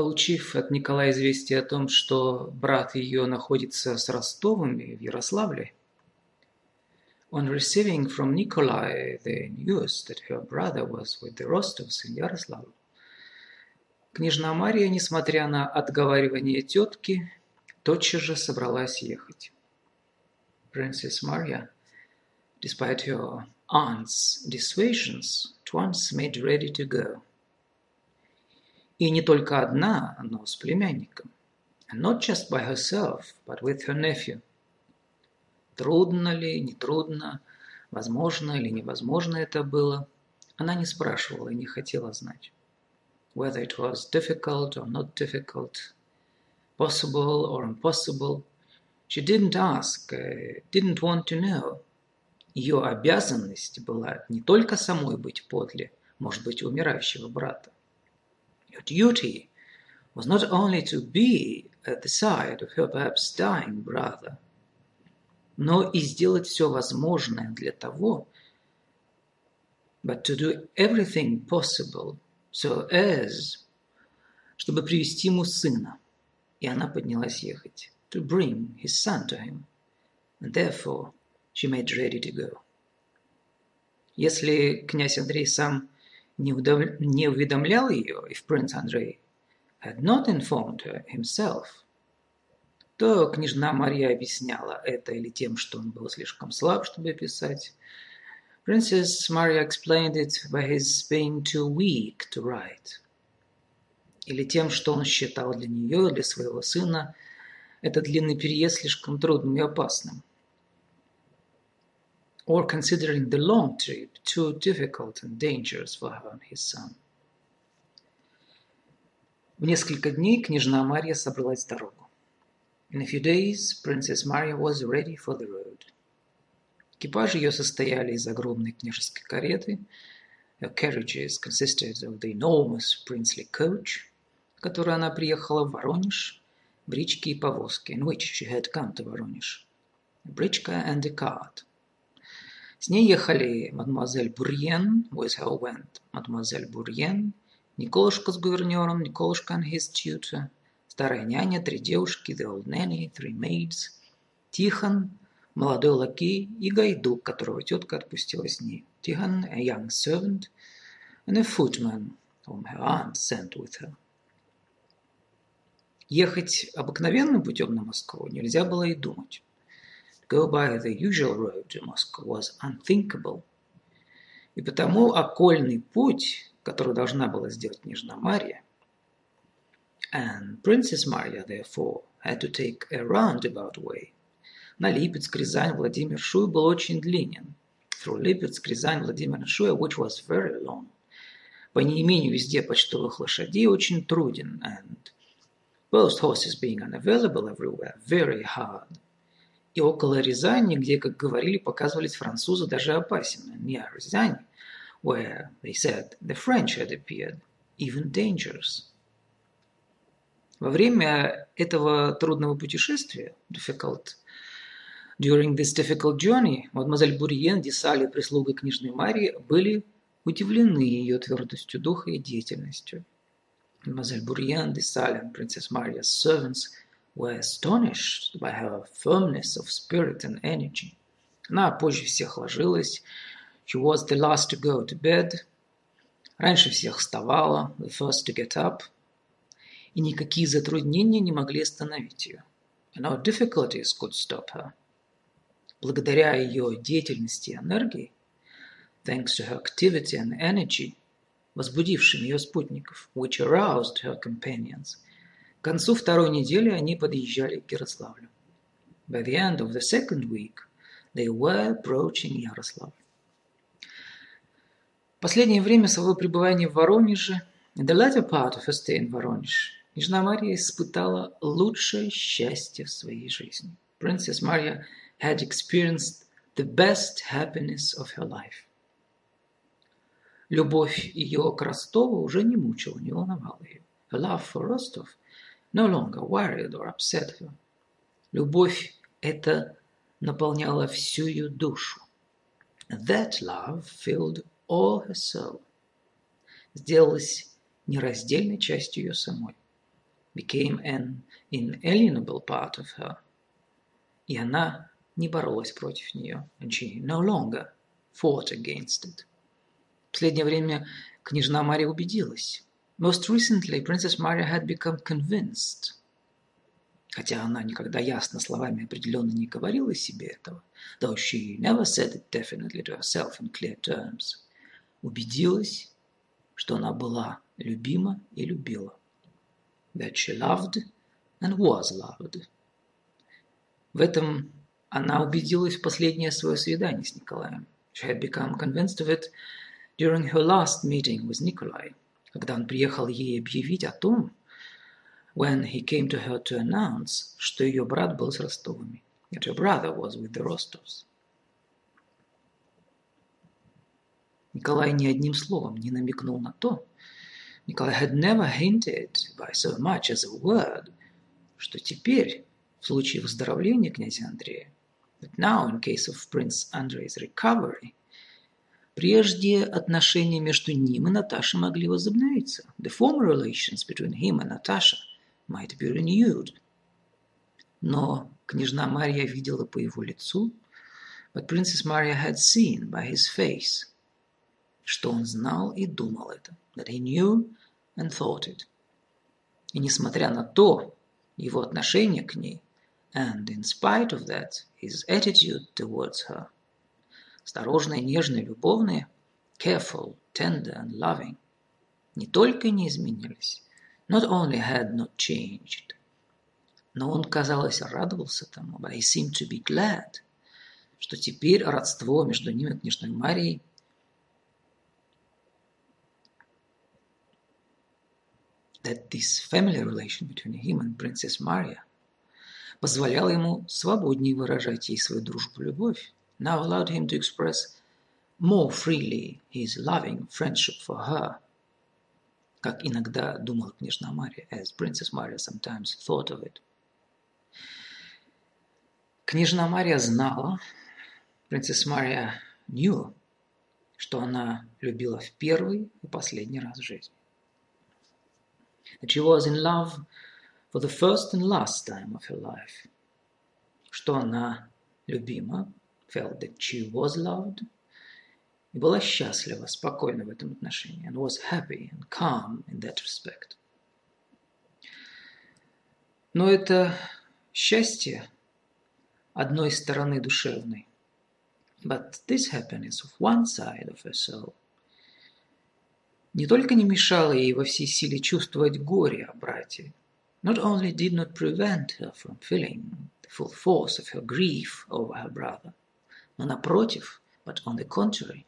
Получив от Николая известие о том, что брат ее находится с Ростовыми в Ярославле, on receiving from Nikolai the news that her brother was with the Rostovs in Yaroslavl, княжна Мария, несмотря на отговаривание тетки, тотчас же собралась ехать. Princess Maria, despite her aunt's dissuasions, at once made ready to go. И не только одна, но с племянником. Not just by herself, but with her nephew. Трудно ли, нетрудно, возможно или невозможно это было, она не спрашивала и не хотела знать. Whether it was difficult or not difficult, possible or impossible, she didn't ask, uh, didn't want to know. Ее обязанность была не только самой быть подле, может быть, умирающего брата, Your duty was not only to be at the side of her perhaps dying brother, но и сделать все возможное для того, but to do everything possible so as, чтобы привести ему сына. И она поднялась ехать. To bring his son to him. And therefore she made ready to go. Если князь Андрей сам не, удав... не уведомлял ее, if Prince Andrei had not informed her himself, то княжна Мария объясняла это или тем, что он был слишком слаб, чтобы писать. Princess Maria explained it by his being too weak to write. Или тем, что он считал для нее, для своего сына, этот длинный переезд слишком трудным и опасным or considering the long trip too difficult and dangerous for her and his son. В несколько дней княжна Марья собралась в дорогу. In a few days, Princess Maria was ready for the road. Экипажи ее состояли из огромной княжеской кареты. Her carriages consisted of the enormous princely coach, в которой она приехала в Воронеж, брички и повозки, in which she had come to Воронеж. A бричка and a cart – с ней ехали мадемуазель Бурьен, with her went мадемуазель Бурьен, Николушка с гувернером, Николушка and his tutor, старая няня, три девушки, the old nanny, three maids, Тихон, молодой лакей и гайдук, которого тетка отпустила с ней. Тихон, a young servant, and a footman, whom her aunt sent with her. Ехать обыкновенным путем на Москву нельзя было и думать go by the usual road to Moscow was unthinkable. И потому окольный путь, который должна была сделать княжна Мария, and Princess Maria, therefore, had to take a roundabout way, на Липецк, Рязань, Владимир Шуй был очень длинен. Through Липецк, Рязань, Владимир Шуя, which was very long. По неимению везде почтовых лошадей очень труден, and post horses being unavailable everywhere, very hard – и около Рязани, где, как говорили, показывались французы, даже опасен. Near Рязань, where, they said, the French had appeared, even dangerous. Во время этого трудного путешествия, difficult, during this difficult journey, мадемуазель Бурьен, Десали прислуга книжной Марии были удивлены ее твердостью духа и деятельностью. Мадемуазель Бурьен, Десали Princess Maria's servants – were astonished by her firmness of spirit and energy. Она позже всех ложилась. She was the last to go to bed. Раньше всех вставала, the first to get up. И никакие затруднения не могли остановить ее. And no difficulties could stop her. Благодаря ее деятельности и энергии, thanks to her activity and energy, возбудившим ее спутников, which aroused her companions – к концу второй недели они подъезжали к Ярославлю. By the end of the second week, they were approaching Ярославль. Последнее время своего пребывания в Воронеже, in the latter part of her stay in Воронеж, Княжна Мария испытала лучшее счастье в своей жизни. Princess Maria had experienced the best happiness of her life. Любовь ее к Ростову уже не мучила, не волновала ее. Her love for Rostov no longer worried or upset her. Любовь эта наполняла всю ее душу. That love filled all her soul. Сделалась нераздельной частью ее самой. became an inalienable part of her. И она не боролась против нее. And she no longer fought against it. В последнее время княжна Мария убедилась. Most recently, Princess Maria had become convinced. Хотя она никогда ясно словами определенно не говорила себе этого, though she never said it definitely to herself in clear terms, убедилась, что она была любима и любила. That she loved and was loved. В этом она убедилась в последнее свое свидание с Николаем. She had become convinced of it during her last meeting with Nikolai, когда он приехал ей объявить о том, when he came to her to announce, что ее брат был с Ростовыми, that her brother was with the Rostovs. Николай ни одним словом не намекнул на то, Николай had never hinted by so much as a word, что теперь, в случае выздоровления князя Андрея, that now in case of Prince Andrei's recovery, прежде отношения между ним и Наташей могли возобновиться. The former relations between him and Natasha might be renewed. Но княжна Марья видела по его лицу, but Princess Maria had seen by his face, что он знал и думал это, that he knew and thought it. И несмотря на то, его отношение к ней, and in spite of that, his attitude towards her, осторожное, нежное, любовное, careful, tender and loving, не только не изменились, not only had not changed, но он, казалось, радовался тому, but he seemed to be glad, что теперь родство между ним и княжной Марией that this family relation between him and Princess Maria позволяло ему свободнее выражать ей свою дружбу и любовь, now allowed him to express more freely his loving friendship for her, как иногда думала княжна Мария, as Princess Maria sometimes thought of it. Княжна Мария знала, Princess Maria knew, что она любила в первый и последний раз в жизни. That she was in love for the first and last time of her life. Что она любима, felt that she was loved – и была счастлива, спокойна в этом отношении, and was happy and calm in that respect. Но это счастье одной стороны душевной. But this happiness of one side of her soul не только не мешало ей во всей силе чувствовать горе о брате, not only did not prevent her from feeling the full force of her grief over her brother, но напротив, but on the contrary,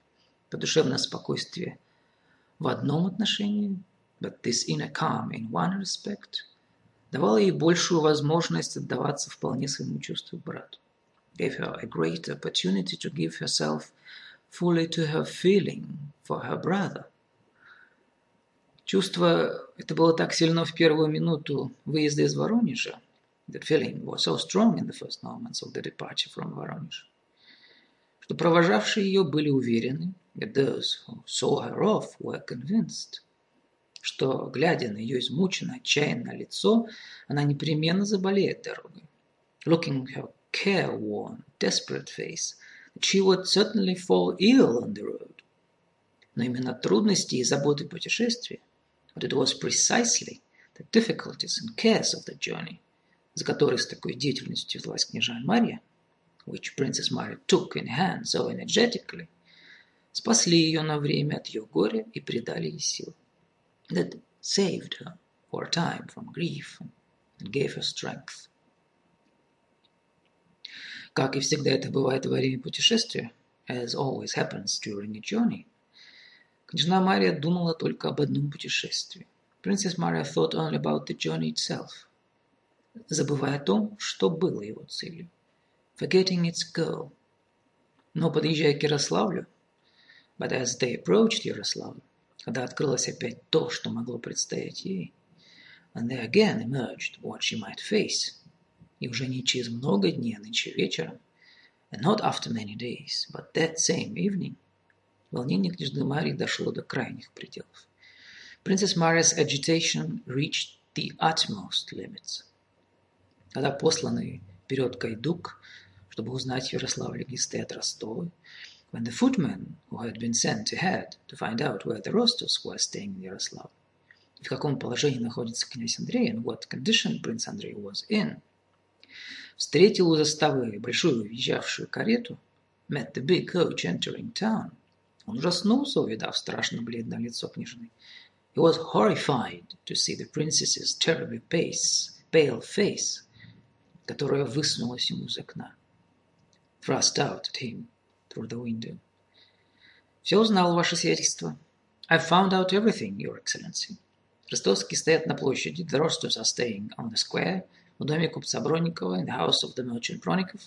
это душевное спокойствие в одном отношении, but this inner calm in one respect, давало ей большую возможность отдаваться вполне своему чувству брату. Gave her a great opportunity to give herself fully to her feeling for her brother. Чувство это было так сильно в первую минуту выезда из Воронежа. That feeling was so strong in the first moments of the departure from Воронеж, что провожавшие ее были уверены, those who saw her off were convinced, что, глядя на ее измученное, отчаянное лицо, она непременно заболеет дорогой. Looking her careworn, desperate face, she would certainly fall ill on the road. Но именно трудности и заботы путешествия, but it was precisely the difficulties and cares of the journey, за которые с такой деятельностью взялась княжа Мария, which Princess Maria took in hand so energetically – спасли ее на время от ее горя и придали ей сил. That saved her for a time from grief and gave her strength. Как и всегда это бывает во время путешествия, as always happens during a journey, княжна Мария думала только об одном путешествии. Princess Maria thought only about the journey itself, забывая о том, что было его целью. Forgetting its goal. Но подъезжая к Ярославлю, But as they approached Ярославль, когда открылось опять то, что могло предстоять ей, and there again emerged what she might face, и уже не через много дней, а нынче вечером, and not after many days, but that same evening, волнение княжны Марии дошло до крайних пределов. Princess Maria's agitation reached the utmost limits. Когда посланный вперед Гайдук, чтобы узнать в Ярославле гисты от Ростова, when the footman who had been sent ahead to find out where the Rostovs were staying in Yaroslav, в каком положении находится князь Андрей, and what condition Prince Andrei was in, встретил у заставы большую въезжавшую карету, met the big coach entering town. Он ужаснулся, увидав страшно бледное лицо княжны. He was horrified to see the princess's terribly pace, pale face, которая высунулась ему из окна. Thrust out at him through the window. Все узнал, ваше сиятельство. I found out everything, your excellency. Ростовские стоят на площади. The Rostovs are staying on the square. В доме купца Бронникова, in the house of the merchant Бронников.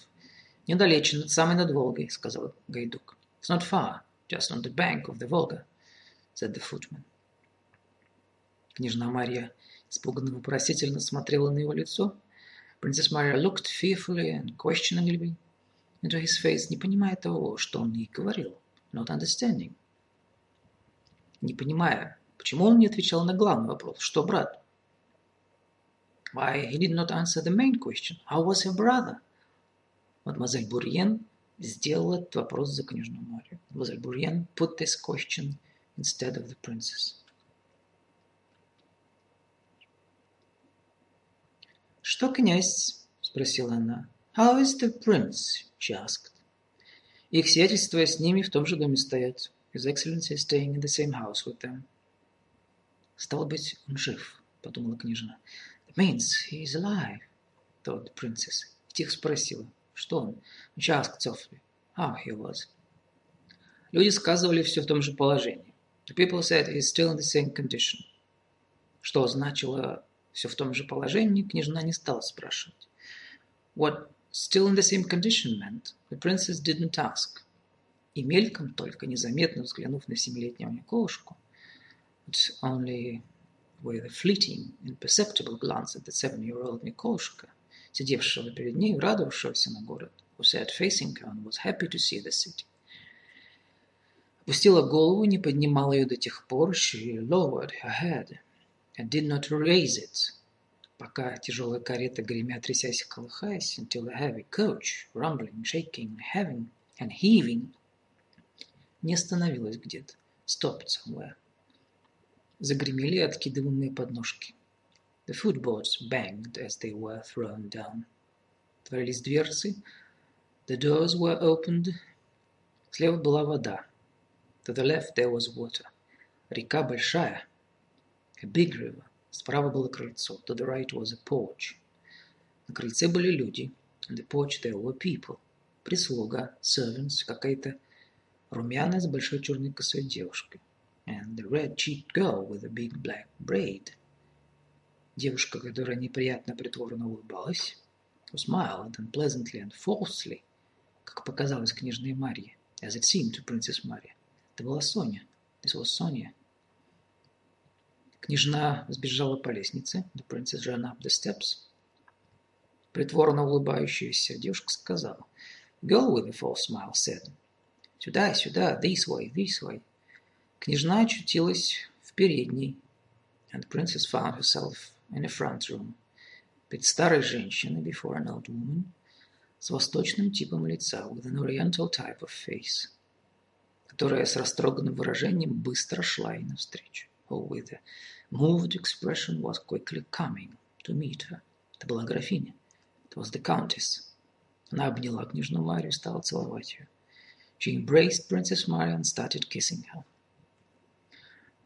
Недалече, над самой над Волгой, сказал Гайдук. It's not far, just on the bank of the Volga, said the footman. Княжна Марья испуганно вопросительно смотрела на его лицо. Princess Maria looked fearfully and questioningly his face, не понимая того, что он ей говорил. Not understanding. Не понимая, почему он не отвечал на главный вопрос. Что, брат? Why he did not answer the main question. How was her brother? Мадемуазель Бурьен сделала этот вопрос за княжну Марию. Мадемуазель Бурьен put this question instead of the princess. «Что, князь?» – спросила она. «How is the prince?» – she asked. Их сиятельство с ними в том же доме стоят. His excellency is staying in the same house with them. Стало быть, он жив, подумала княжна. That means he is alive, thought the princess. И тихо спросила. Что он? She asked softly how he was. Люди сказывали все в том же положении. The people said he is still in the same condition. Что значило все в том же положении, княжна не стала спрашивать. What still in the same condition meant, the princess didn't ask. И мельком только, незаметно взглянув на семилетнего Николушку, but only with a fleeting, imperceptible glance at the seven-year-old Николушка, сидевшего перед ней, радовавшегося на город, who sat facing her and was happy to see the city. Опустила голову, не поднимала ее до тех пор, she lowered her head and did not raise it, пока тяжелая карета, гремя, трясясь и колыхаясь, until a heavy coach, rumbling, shaking, having and heaving, не остановилась где-то, stopped somewhere. Загремели откидываемые подножки. The footboards banged as they were thrown down. Творились дверцы. The doors were opened. Слева была вода. To the left there was water. Река большая. A big river. Справа было крыльцо. To the right was a porch. На крыльце были люди. On the porch there were people. Прислуга, servants, какая-то румяная с большой черной косой девушкой. And the red-cheeked girl with a big black braid – Девушка, которая неприятно притворно улыбалась, who smiled unpleasantly and falsely, как показалось княжной Марье, as it seemed to Princess Maria. Это была Соня. This was Sonia. Княжна сбежала по лестнице. The princess ran up the steps. Притворно улыбающаяся девушка сказала. Girl with a false smile said. Сюда, сюда, this way, this way. Княжна очутилась в передней. And the princess found herself in a front room, перед старой женщиной, before an old woman, с восточным типом лица, with an oriental type of face, которая с растроганным выражением быстро шла ей навстречу. Who with a moved expression was quickly coming to meet her. Это была графиня. It was the countess. Она обняла княжну Марию и стала целовать ее. She embraced Princess Maria and started kissing her.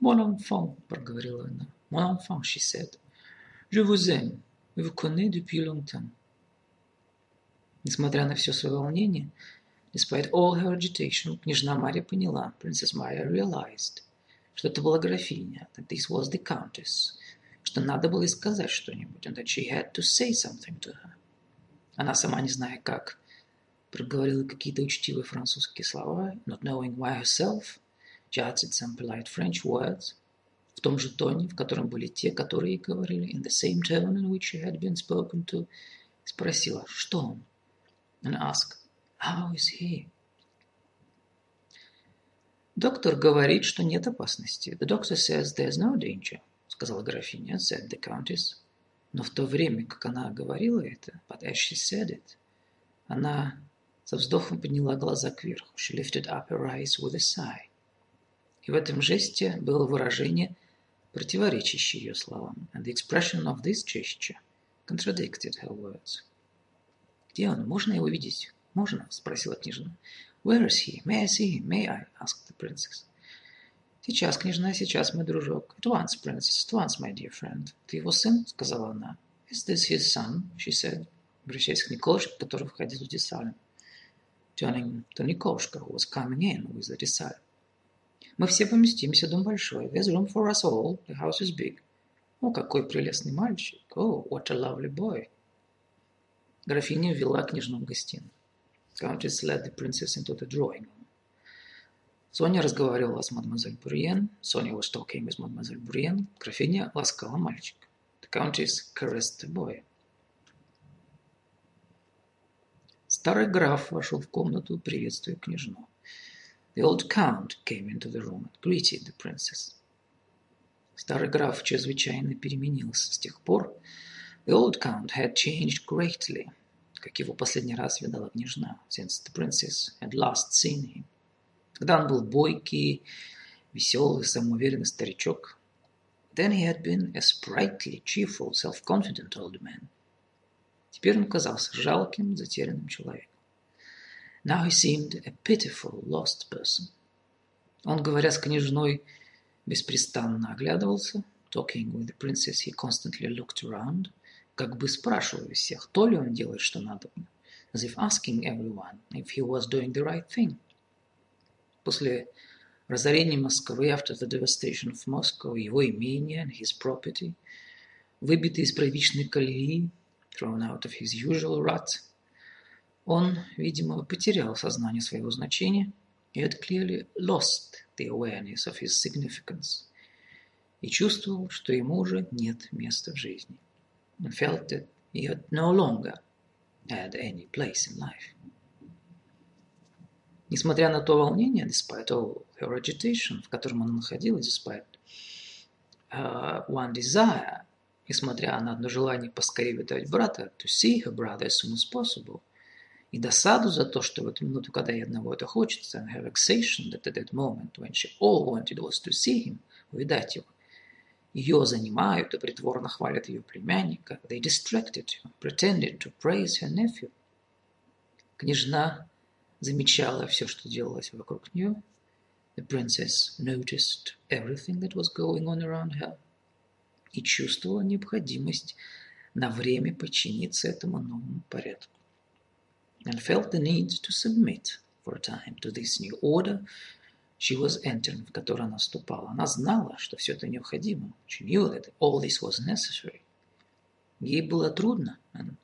«Mon enfant», — проговорила она. «Mon enfant», she said. Je vous aime и vous connais depuis longtemps. Несмотря на все свое волнение, despite all her agitation, княжна Мария поняла, Princess Maria realized, что это была графиня, that this was the countess, что надо было сказать что-нибудь, and that she had to say something to her. Она сама не зная как, проговорила какие-то учтивые французские слова, not knowing why herself, jotted some polite French words, в том же тоне, в котором были те, которые говорили, in the same tone in which she had been spoken to, спросила, что он? And asked, how is he? Доктор говорит, что нет опасности. The doctor says there's no danger, сказала графиня, said the countess. Но в то время, как она говорила это, but as she said it, она со вздохом подняла глаза кверху. She lifted up her eyes with a sigh. И в этом жесте было выражение, противоречащее ее словам. And the expression of this gesture contradicted her words. «Где он? Можно его видеть?» «Можно?» – спросила княжна. «Where is he? May I see him? May I?» – asked the princess. «Сейчас, княжна, сейчас, мой дружок. At once, princess, at once, my dear friend. Ты его сын?» – сказала она. «Is this his son?» – she said, обращаясь к Николушке, который входил в Десалем. Turning to Николушка, who was coming in with the Desal. «Мы все поместимся, дом большой. There's room for us all. The house is big. О, какой прелестный мальчик. Oh, what a lovely boy!» Графиня ввела княжну в гостиную. Countess led the princess into the drawing room. Соня разговаривала с мадемуазель Бурьен. Соня was talking with мадемуазель Бурьен. Графиня ласкала мальчика. The countess caressed the boy. Старый граф вошел в комнату, приветствуя княжну. The old count came into the room and greeted the princess. Старый граф чрезвычайно переменился с тех пор. The old count had changed greatly, как его последний раз видала княжна, since the princess had last seen him. Когда он был бойкий, веселый, самоуверенный старичок, then he had been a sprightly, cheerful, self-confident old man. Теперь он казался жалким, затерянным человеком. Now he seemed a pitiful, lost person. Он, говоря с княжной, беспрестанно оглядывался. Talking with the princess, he constantly looked around, как бы спрашивая всех, то ли он делает, что надо. As if asking everyone if he was doing the right thing. После разорения Москвы, after the devastation of Moscow, его имение and his property, выбитый из правичной колеи, thrown out of his usual rut, он, видимо, потерял сознание своего значения и had clearly lost the awareness of his significance и чувствовал, что ему уже нет места в жизни. And felt that he had no longer had any place in life. Несмотря на то волнение, despite all her agitation, в котором она находилась, despite uh, one desire, несмотря на одно желание поскорее видать брата, to see her brother as soon as possible, и досаду за то, что в эту минуту, когда ей одного это хочется, and her vexation that at that moment, when she all wanted was to see him, увидать его, ее занимают и притворно хвалят ее племянника. They distracted her, pretended to praise her nephew. Княжна замечала все, что делалось вокруг нее. The princess noticed everything that was going on around her и чувствовала необходимость на время подчиниться этому новому порядку. And felt the need to submit for a time to this new order she was entering, в которую она вступала. Она знала, что все это необходимо. She knew that all this was necessary. Ей было трудно, and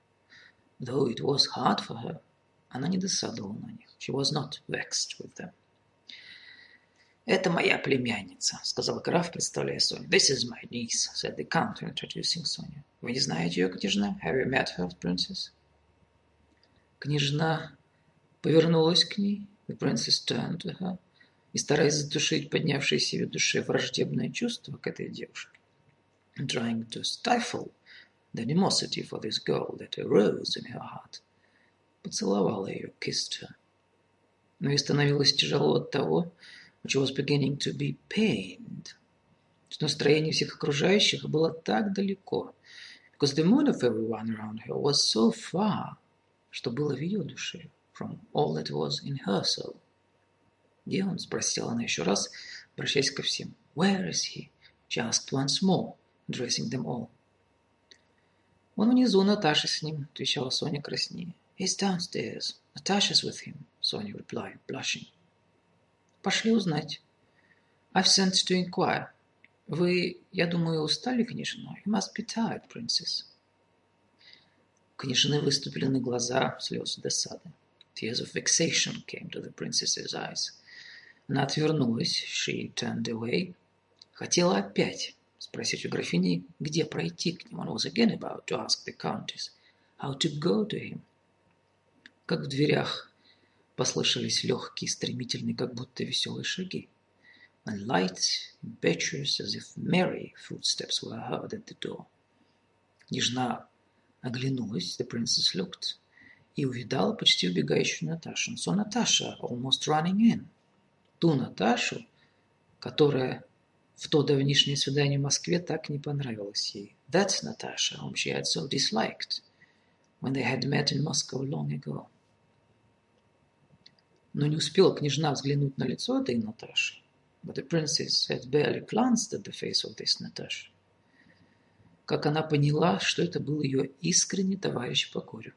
though it was hard for her, она не досадовала на них. She was not vexed with them. «Это моя племянница», — сказал граф, представляя Соню. «This is my niece», — said the count, introducing Sonia. «Вы не знаете ее, княжна? Have you met her, princess?» Княжна повернулась к ней. The princess turned to her и стараясь задушить поднявшееся в душе враждебное чувство к этой девушке. Trying to stifle the animosity for this girl that arose in her heart поцеловала ее, kissed her. Но ей становилось тяжело от того, which was beginning to be pained, что настроение всех окружающих было так далеко, because the mood of everyone around her was so far, что было в ее душе, from all that was in her soul. «Где он?» – спросила она еще раз, обращаясь ко всем. «Where is he?» – asked once more, addressing them all. «Он внизу, Наташа с ним», – отвечала Соня краснее. He's downstairs. Natasha's with him, Sonia replied, blushing. Пошли узнать. I've sent to inquire. Вы, я думаю, устали, княжна? You must be tired, princess. У княжны выступили на глаза слезы досады. Tears of vexation came to the princess's eyes. Она отвернулась. She turned away. Хотела опять спросить у графини, где пройти к нему. One was again about to ask the countess how to go to him как в дверях послышались легкие, стремительные, как будто веселые шаги. and light, impetuous, as if merry footsteps were heard at the door. Княжна оглянулась, the princess looked, и увидала почти убегающую Наташу. So Natasha, almost running in. Ту Наташу, которая в то давнишнее свидание в Москве так не понравилось ей. That's Natasha, whom she had so disliked when they had met in Moscow long ago. Но не успела княжна взглянуть на лицо этой Наташи. But the princess had barely glanced at the face of this Natasha как она поняла, что это был ее искренний товарищ по горю.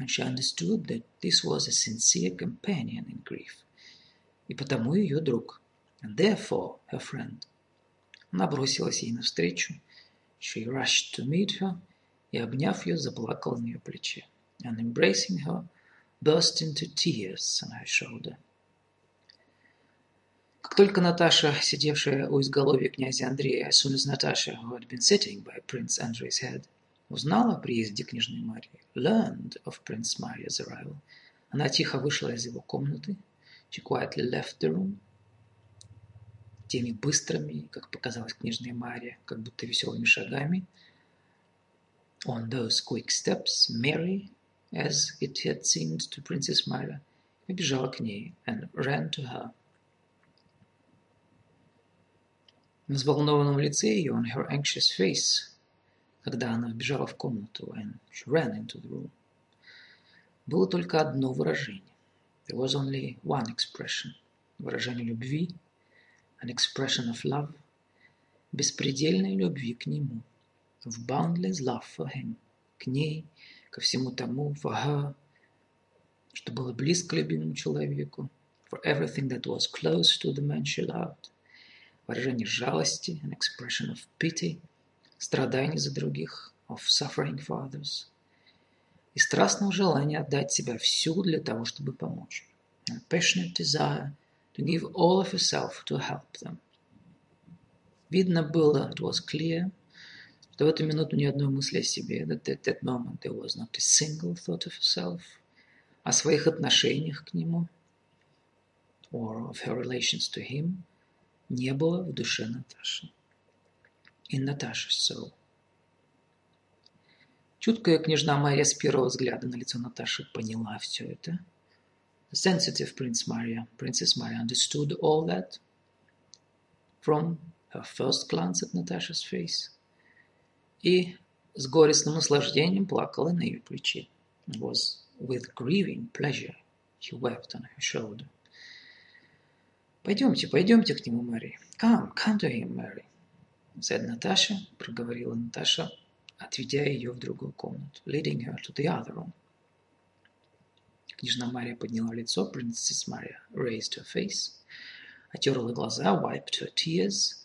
And she understood that this was a sincere companion in grief. И потому ее друг. Therefore her friend. Она бросилась ей навстречу. She rushed to meet her и, обняв ее, заплакала на ее плече. And embracing her, burst into tears on her shoulder. Как только Наташа, сидевшая у изголовья князя Андрея, as soon as Natasha, who had been sitting by Prince Andrei's head, узнала о приезде княжны Марии, learned of Prince Maria's arrival, она тихо вышла из его комнаты, she quietly left the room, теми быстрыми, как показалось княжной Мария, как будто веселыми шагами, on those quick steps, Mary, as it had seemed to Princess Maria, побежала к ней and ran to her. На взволнованном лице ее, on her anxious face, когда она вбежала в комнату, and she ran into the room, было только одно выражение. There was only one expression. Выражение любви, an expression of love, беспредельной любви к нему, of boundless love for him, к ней, ко всему тому, for her, что было близко любимому человеку, for everything that was close to the man she loved, выражение жалости, an expression of pity, страданий за других, of suffering for others, и страстного желания отдать себя всю для того, чтобы помочь. A passionate desire to give all of yourself to help them. Видно было, it was clear, что в эту минуту ни одной мысли о себе, that at that moment there was not a single thought of herself, о своих отношениях к нему, or of her relations to him, не было в душе Наташи. In Natasha's soul. Чуткая княжна Мария с первого взгляда на лицо Наташи поняла все это. The sensitive Prince Maria, Princess Maria understood all that from her first glance at Natasha's face. И с горестным наслаждением плакала на ее плече. Was with grieving pleasure she wept on her shoulder. «Пойдемте, пойдемте к нему, Мэри. Come, come to him, Мэри», — said Наташа, проговорила Наташа, отведя ее в другую комнату, leading her to the other room. Княжна Мария подняла лицо, Princess Maria raised her face, отерла глаза, wiped her tears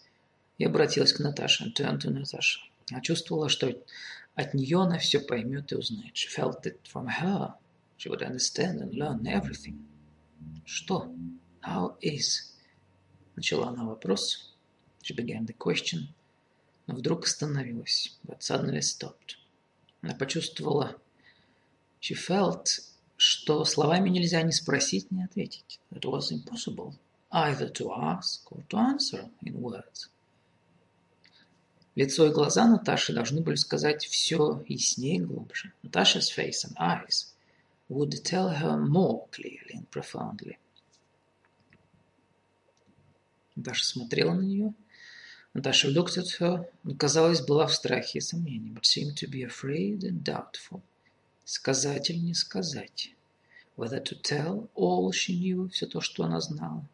и обратилась к Наташе, turned to Natasha. Она чувствовала, что от нее она все поймет и узнает. She felt that from her she would understand and learn everything. Что? How is? Начала она вопрос. She began the question. Но вдруг остановилась. But suddenly stopped. Она почувствовала. She felt, что словами нельзя ни спросить, ни ответить. It was impossible either to ask or to answer in words. Лицо и глаза Наташи должны были сказать все яснее и глубже. Natasha's face and eyes would tell her more clearly and profoundly. Наташа смотрела на нее. Наташа но, казалось, была в страхе и сомнении, but seemed to be afraid and doubtful. Сказать или не сказать? Whether to tell all she knew, все то, что она знала.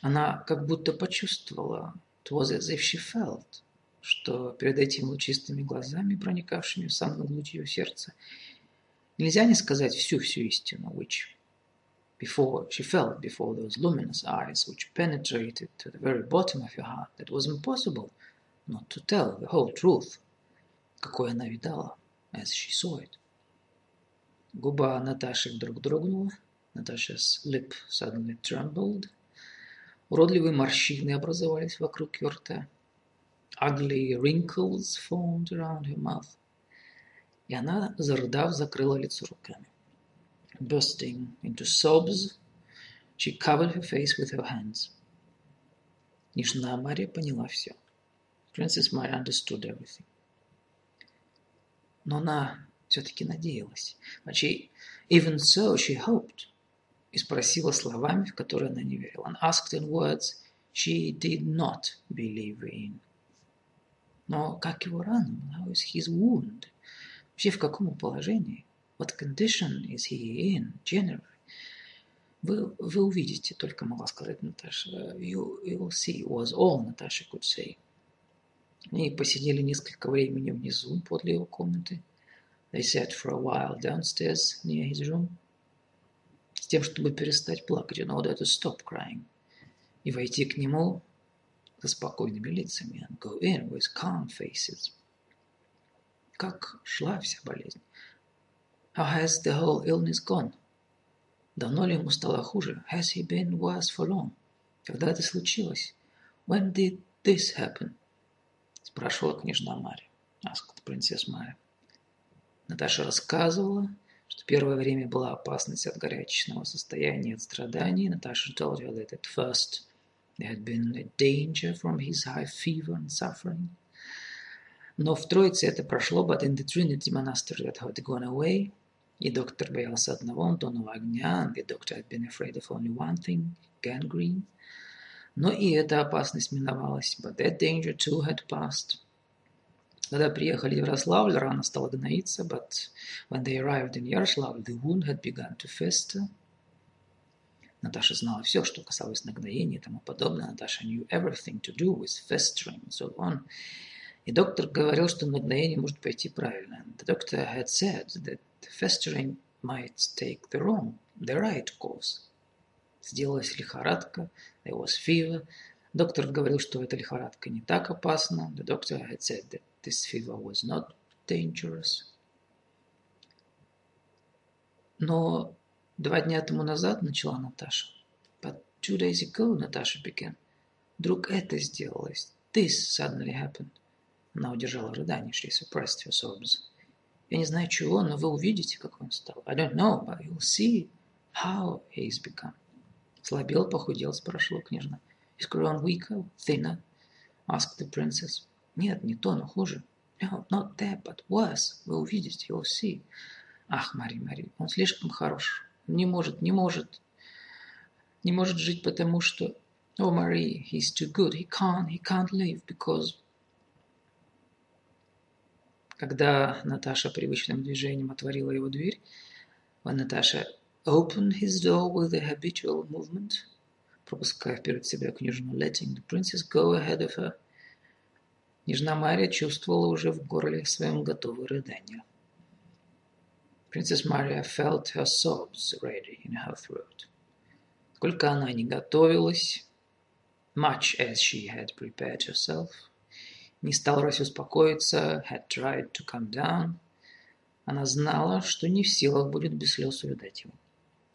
Она как будто почувствовала, it was as if she felt, что перед этими лучистыми глазами, проникавшими в самую глубь ее сердца, нельзя не сказать всю-всю истину, which before she felt before those luminous eyes which penetrated to the very bottom of your heart that it was impossible not to tell the whole truth, какой она видала, as she saw it. Губа Наташи вдруг дрогнула, Наташа's lip suddenly trembled, уродливые морщины образовались вокруг ее рта, ugly wrinkles formed around her mouth, и она, зарыдав, закрыла лицо руками. Bursting into sobs, she covered her face with her hands. Княжна Мария поняла все. Princess Mary understood everything. Но она все-таки надеялась. But she, even so, she hoped. И спросила словами, в которые она не верила. And asked in words she did not believe in. Но как его рана? How is his wound? Вообще в каком положении? What condition is he in generally? Вы, вы увидите, только могла сказать Наташа. You, you will see was all Наташа could say. Они посидели несколько времени внизу, подле его комнаты. They sat for a while downstairs near his room. С тем, чтобы перестать плакать, in order to stop crying. И войти к нему со спокойными лицами. And go in with calm faces. Как шла вся болезнь? How has the whole illness gone? Давно ли ему стало хуже? Has he been worse for long? Когда это случилось? When did this happen? Спрашивала княжна Марья. Asked Princess Марья. Наташа рассказывала, что первое время была опасность от горячечного состояния, от страданий. Наташа told her that at first there had been a danger from his high fever and suffering. Но в Троице это прошло, but in the Trinity Monastery that had gone away. И доктор боялся одного, Антонова огня, the doctor had been afraid of only one thing, gangrene. Но и эта опасность миновалась, but that danger too had passed. Когда приехали в Ярославль, рана стала гноиться, but when they arrived in Yaroslavl, the wound had begun to fester. Наташа знала все, что касалось нагноения и тому подобное. Наташа knew everything to do with festering and so on. И доктор говорил, что нагноение может пойти правильно. The doctor had said that festering might take the wrong, the right course. Сделалась лихорадка, there was fever. Доктор говорил, что эта лихорадка не так опасна. The doctor had said that this fever was not dangerous. Но два дня тому назад начала Наташа. But two days ago Наташа began. Вдруг это сделалось. This suddenly happened. Она удержала рыдание. She suppressed her sobs. Я не знаю чего, но вы увидите, какой он стал. I don't know, but you'll see how he's become. Слабел, похудел, спрашивала княжна. He's grown weaker, thinner, asked the princess. Нет, не то, но хуже. No, not that, but worse. Вы увидите, you'll see. Ах, Мари, Мари, он слишком хорош. Не может, не может. Не может жить, потому что... Oh, Marie, he's too good. He can't, he can't live because когда Наташа привычным движением отворила его дверь, when Наташа opened his door with a habitual movement, пропуская вперед себя княжну, letting the princess go ahead of her, княжна Мария чувствовала уже в горле своем готовое рыдание. Princess Maria felt her sobs ready in her throat. Сколько она не готовилась, much as she had prepared herself, не старалась успокоиться, had tried to calm down. Она знала, что не в силах будет без слез увидать его.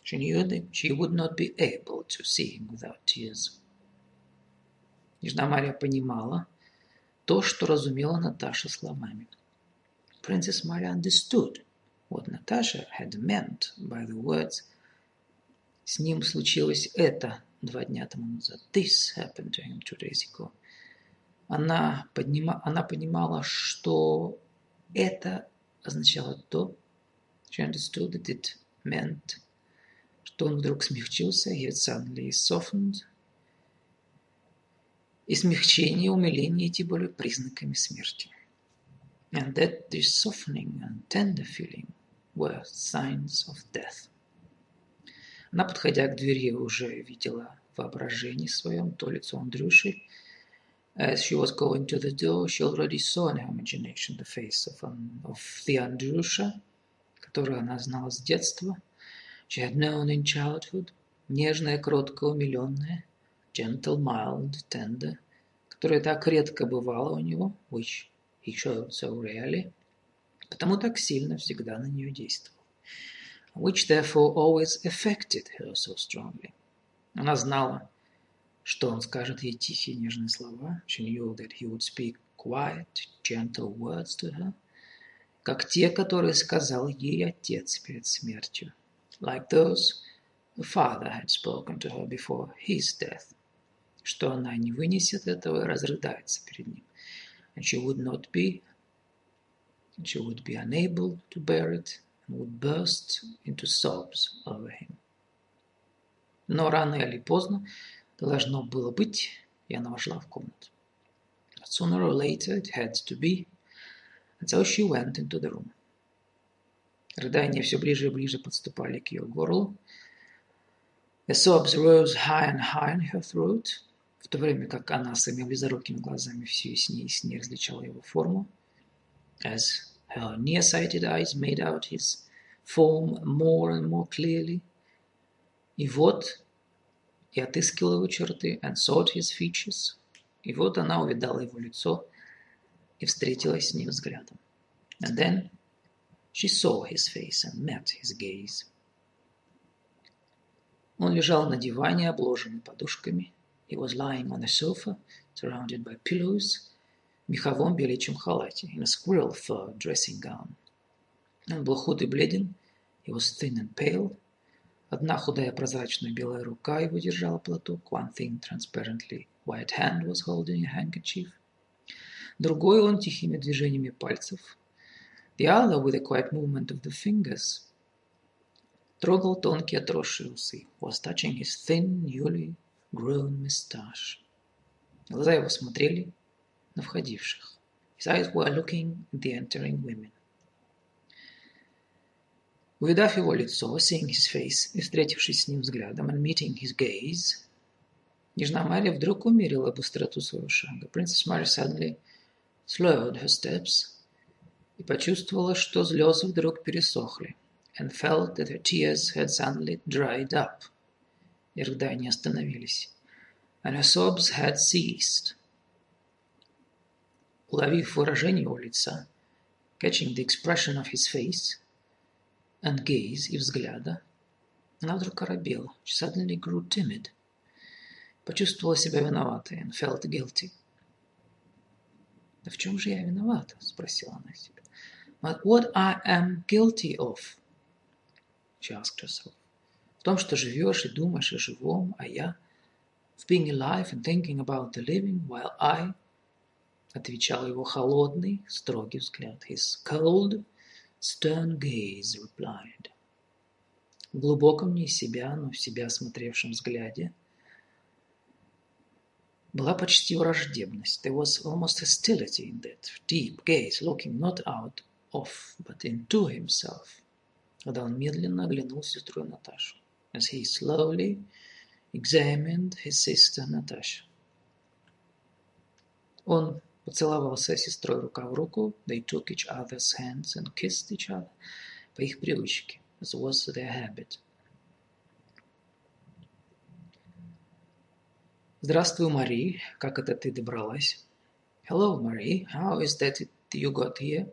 She knew that she would not be able to see him without tears. Нежна Мария понимала то, что разумела Наташа словами. Princess Maria understood what Natasha had meant by the words «С ним случилось это два дня тому назад». This happened to him two days ago – она, поднима, она понимала, что это означало то, she understood that it meant, что он вдруг смягчился, he had suddenly softened, и смягчение умиление эти были признаками смерти. And that this softening and tender feeling were signs of death. Она, подходя к двери, уже видела в воображении своем то лицо Андрюши, As she was going to the door, she already saw in her imagination the face of, um, of the Andrusha, которую она знала с детства. She had known in childhood, нежная, кроткая, умиленная, gentle, mild, tender, которая так редко бывала у него, which he showed so rarely, потому так сильно всегда на нее действовал, which therefore always affected her so strongly. Она знала, что он скажет ей тихие нежные слова. She knew that he would speak quiet, gentle words to her, как те, которые сказал ей отец перед смертью, like those the father had spoken to her before his death. что она не вынесет этого и разрыдается перед ним. And she would not be, and she would be unable to bear it and would burst into sobs over him. Но рано или поздно должно было быть, и она вошла в комнату. But sooner or later it had to be, and so she went into the room. Рыдания все ближе и ближе подступали к ее горлу. The sobs rose high and high in her throat, в то время как она своими близорукими глазами все яснее и яснее различала его форму. As her nearsighted eyes made out his form more and more clearly. И вот, и отыскивала его черты, and sought his features. И вот она увидала его лицо и встретилась с ним взглядом. And then she saw his face and met his gaze. Он лежал на диване, обложенный подушками. He was lying on a sofa, surrounded by pillows, в меховом беличьем халате, in a squirrel fur dressing gown. Он был худ и бледен, he was thin and pale. Одна худая прозрачная белая рука его держала платок, one thin transparently white hand was holding a handkerchief. Другой он тихими движениями пальцев, the other with a quiet movement of the fingers, трогал тонкие отросшие усы, was touching his thin, newly grown moustache. Глаза его смотрели на входивших. His eyes were looking at the entering women. Увидав его лицо, seeing his face, и встретившись с ним взглядом, and meeting his gaze, Нежна Мария вдруг умерила быстроту своего шага. Princess Mary suddenly slowed her steps и почувствовала, что слезы вдруг пересохли, and felt that her tears had suddenly dried up. И рыдания остановились. And her sobs had ceased. Уловив выражение его лица, catching the expression of his face, and gaze и взгляда, она вдруг оробела. She suddenly grew timid. Почувствовала себя виноватой and felt guilty. «Да в чем же я виновата?» – спросила она себя. But what I am guilty of? She asked herself. В том, что живешь и думаешь о живом, а я в being alive and thinking about the living, while I отвечал его холодный, строгий взгляд. His cold, stern gaze replied. В глубоком не себя, но в себя смотревшем взгляде была почти враждебность. There was almost hostility in that deep gaze, looking not out of, but into himself. Когда он медленно оглянул сестру Наташу. As he slowly examined his sister Natasha. Он поцеловался с сестрой рука в руку. They took each other's hands and kissed each other. По их привычке, as was their habit. Здравствуй, Мари. Как это ты добралась? Hello, Marie. How is that you got here?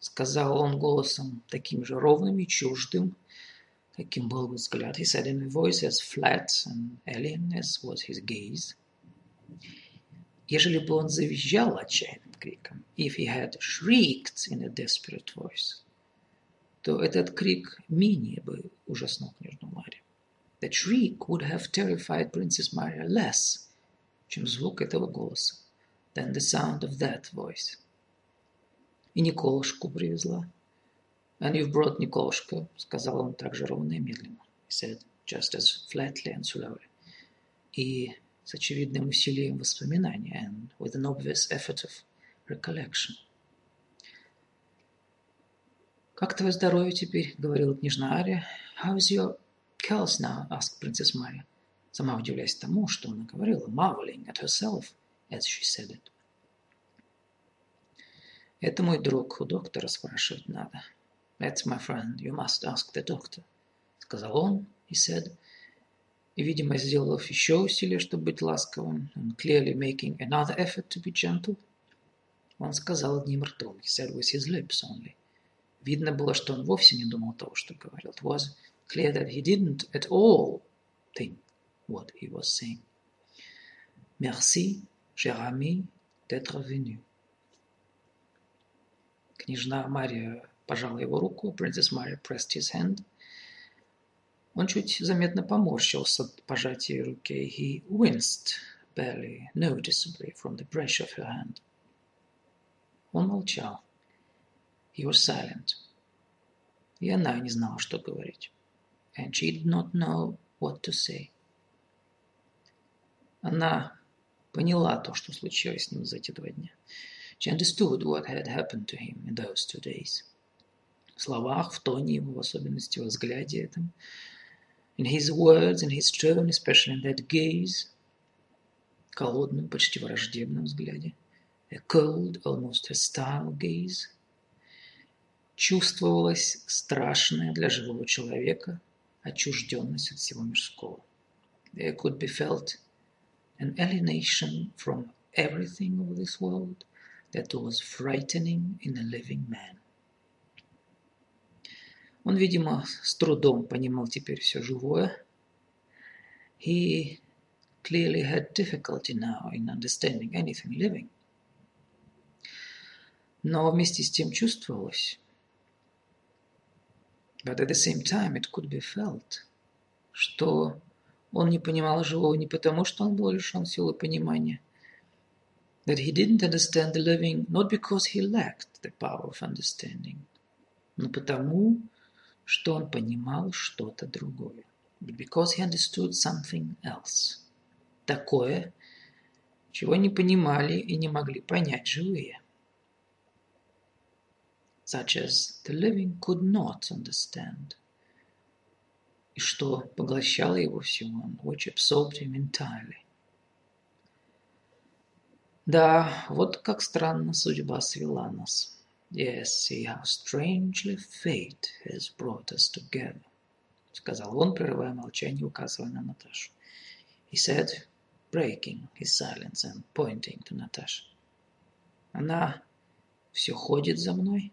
Сказал он голосом таким же ровным и чуждым, каким был взгляд. He said in a voice as flat and alien as was his gaze. Ежели бы он завизжал отчаянным криком, if he had shrieked in a desperate voice, то этот крик менее бы ужаснул княжну Марию. That shriek would have terrified Princess Maria less, чем звук этого голоса, than the sound of that voice. И Николушку привезла. And you've brought Николушка, сказал он так же ровно и медленно. He said, just as flatly and slowly. И с очевидным усилием воспоминания, and with an obvious effort of recollection. «Как твое здоровье теперь?» — говорила княжна Ария. «How is your health now?» — asked Princess Maria, сама удивляясь тому, что она говорила, marveling at herself as she said it. «Это мой друг, у доктора спрашивать надо». «That's my friend, you must ask the doctor», — сказал он, he said, и, видимо, сделав еще усилие, чтобы быть ласковым, and clearly making another effort to be gentle, он сказал одним ртом, he said with his lips only. Видно было, что он вовсе не думал того, что говорил. It was clear that he didn't at all think what he was saying. Merci, cher ami, d'être venu. Княжна Мария пожала его руку. Princess Maria pressed his hand. Он чуть заметно поморщился от пожатия руки. He winced barely noticeably from the pressure of her hand. Он молчал. He was silent. И она не знала, что говорить. And she did not know what to say. Она поняла то, что случилось с ним за эти два дня. She understood what had happened to him in those two days. В словах, в тоне его, в особенности во взгляде этом. In his words, in his tone, especially in that gaze. Холодном, почти враждебном взгляде. A cold, almost hostile gaze. Чувствовалась страшная для живого человека отчужденность от всего мирского. There could be felt an alienation from everything of this world that was frightening in a living man. Он, видимо, с трудом понимал теперь все живое. He clearly had difficulty now in understanding anything living. Но вместе с тем чувствовалось, but at the same time it could be felt, что он не понимал живого не потому, что он был лишен силы понимания, that he didn't understand the living not because he lacked the power of understanding, но потому, что он понимал что-то другое. Because he understood something else. Такое, чего не понимали и не могли понять живые. Such as the living could not understand. И что поглощало его всего, which absorbed him entirely. Да, вот как странно судьба свела нас. Yes, see how strangely fate has brought us together, сказал он, прерывая молчание, указывая на Наташу. He said, breaking his silence and pointing to Natasha. Она все ходит за мной.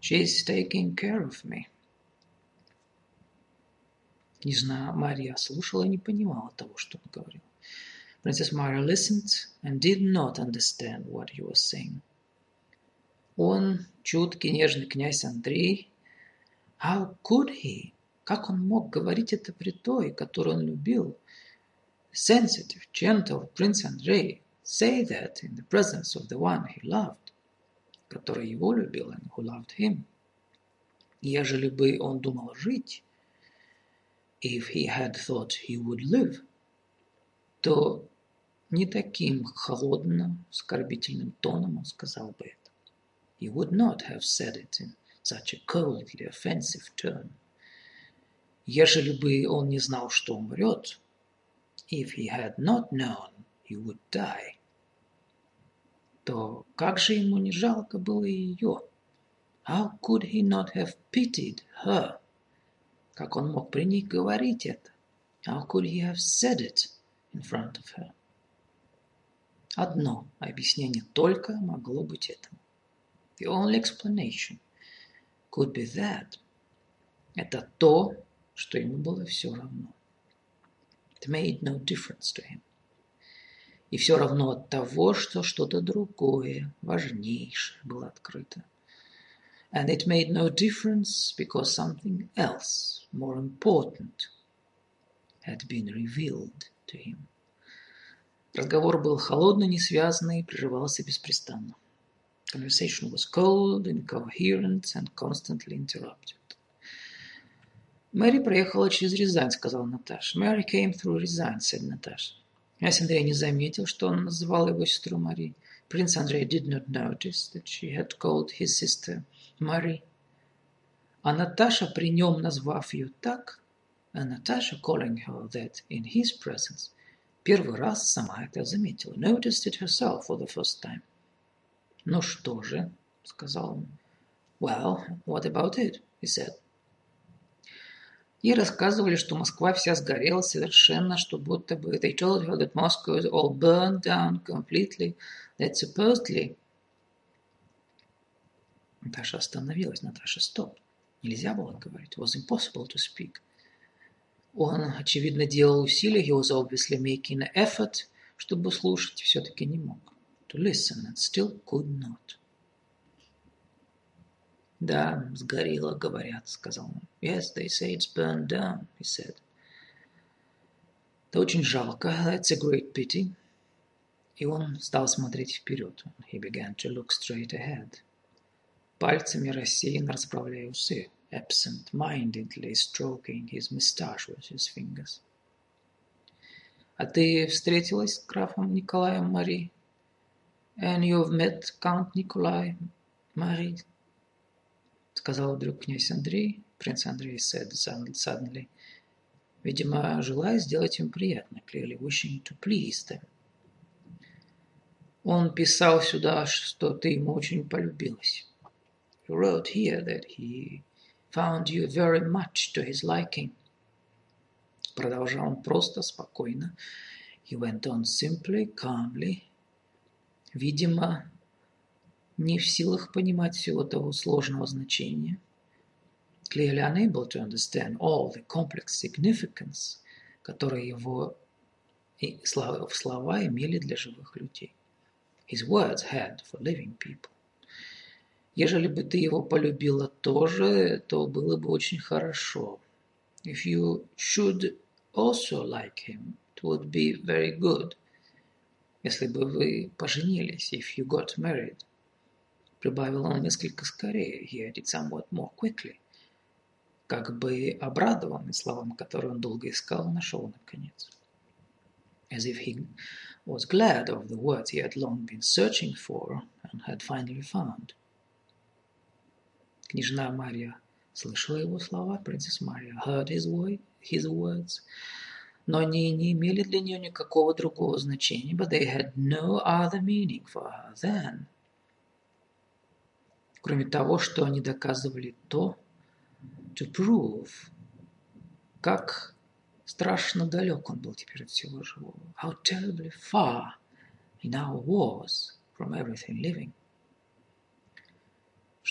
She's taking care of me. Не знаю, Мария слушала и не понимала того, что он говорил. Princess Maria listened and did not understand what he was saying. Он, чуткий, нежный князь Андрей, how could he? Как он мог говорить это при той, которую он любил? Sensitive, gentle Prince Andrei say that in the presence of the one he loved, который его любил and who loved him. Ежели бы он думал жить, if he had thought he would live, то не таким холодно, скорбительным тоном он сказал бы это. He would not have said it in such a coldly offensive tone. Ежели бы он не знал, что умрет, if he had not known he would die, то как же ему не жалко было ее? How could he not have pitied her? Как он мог при ней говорить это? How could he have said it in front of her? Одно объяснение только могло быть этому. The only explanation could be that. Это то, что ему было все равно. It made no difference to him. И все равно от того, что что-то другое, важнейшее было открыто. And it made no difference because something else, more important, had been revealed to him. Разговор был холодный, несвязанный, прерывался беспрестанно. Conversation was cold, incoherent and constantly interrupted. Мэри проехала через Рязань, сказала Наташа. Мэри came through Рязань, said Наташа. Князь Андрей не заметил, что он называл его сестру Мари. Prince Andrei did not notice that she had called his sister Мари. А Наташа, при нем назвав ее так, а Наташа, calling her that in his presence, первый раз сама это заметила, noticed it herself for the first time. «Ну что же?» — сказал он. «Well, what about it?» — he said. Ей рассказывали, что Москва вся сгорела совершенно, что будто бы... They told her that Moscow is all burned down completely, that supposedly... Наташа остановилась. Наташа, стоп. Нельзя было говорить. It was impossible to speak. Он, очевидно, делал усилия. He was obviously making an effort, чтобы слушать, все-таки не мог to listen and still could not. Да, сгорело, говорят, сказал он. Yes, they say it's burned down, he said. Это очень жалко. That's a great pity. И он стал смотреть вперед. He began to look straight ahead. Пальцами рассеянно расправляя усы. Absent-mindedly stroking his moustache with his fingers. А ты встретилась с графом Николаем Мари? And you've met Count Nikolai Мари? Сказал вдруг князь Андрей. Принц Андрей said suddenly. Видимо, желая сделать им приятно. Clearly wishing to please them. Он писал сюда, что ты ему очень полюбилась. He wrote here that he found you very much to his liking. Продолжал он просто, спокойно. He went on simply, calmly. Видимо, не в силах понимать всего того сложного значения. Clearly unable to understand all the complex significance, которые его слова имели для живых людей. His words had for living people. Ежели бы ты его полюбила тоже, то было бы очень хорошо. If you should also like him, it would be very good. Если бы вы поженились, if you got married. Прибавил он несколько скорее, he added somewhat more quickly. Как бы обрадованный словам, которые он долго искал, нашел наконец. As if he was glad of the words he had long been searching for and had finally found. Княжна Мария слышала его слова, принцесс Мария heard his, voice, his words, но они не имели для нее никакого другого значения, but they had no other meaning for her then. Кроме того, что они доказывали то, to prove, как Страшно далек он был теперь от всего живого. How terribly far he now was from everything living.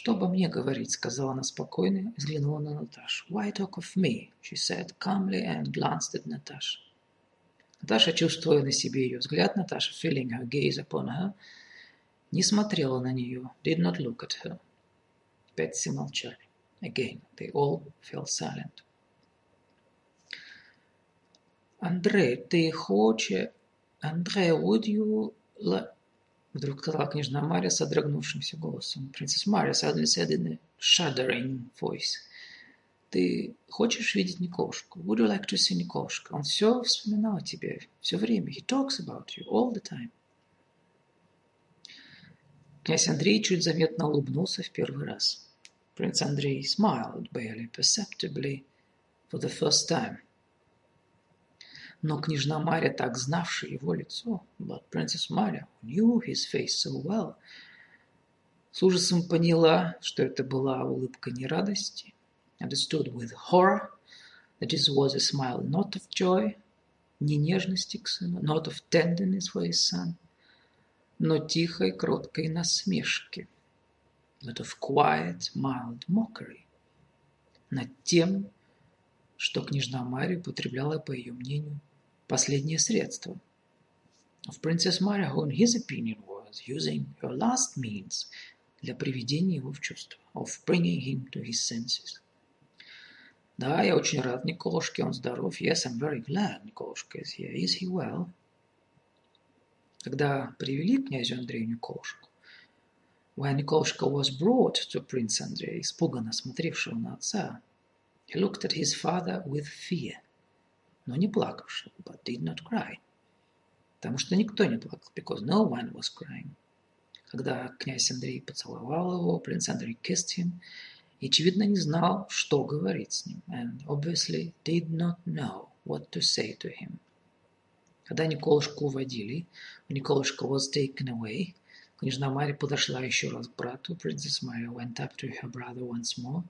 «Что обо мне говорить?» — сказала она спокойно взглянула на Наташу. «Why talk of me?» — she said calmly and glanced at Natasha. Наташа, чувствуя на себе ее взгляд, Наташа, feeling her gaze upon her, не смотрела на нее, did not look at her. Опять все молчали. Again, they all fell silent. Андрей, ты хочешь... Андрей, would you... Вдруг сказала княжна Мария содрогнувшимся голосом. Princess Maria suddenly said in a shuddering voice. Ты хочешь видеть Николушку? Would you like to see Николушка? Он все вспоминал о тебе, все время. He talks about you all the time. Князь Андрей чуть заметно улыбнулся в первый раз. Prince Andrei smiled barely perceptibly for the first time. Но княжна Марья, так знавшая его лицо, but Princess Maria knew his face so well, с ужасом поняла, что это была улыбка не радости, understood with horror that this was a smile not of joy, не нежности к сыну, not of tenderness for his son, но тихой, кроткой насмешки, but of quiet, mild mockery, над тем, что княжна Мария употребляла, по ее мнению, последнее средство. Of Princess Maria, who in his opinion was using her last means для приведения его в чувство, of bringing him to his senses. Да, я очень рад Николушке, он здоров. Yes, I'm very glad Николушка is here. Is he well? Когда привели князю Андрею Николушку, when Николушка was brought to Prince Andrei, испуганно смотревшего на отца, he looked at his father with fear – но не плакавшего, but did not cry. Потому что никто не плакал, because no one was crying. Когда князь Андрей поцеловал его, принц Андрей kissed him, и, очевидно, не знал, что говорить с ним, and obviously did not know what to say to him. Когда Николушку уводили, Николушка was taken away, княжна Мария подошла еще раз к брату, Princess Maria went up to her brother once more,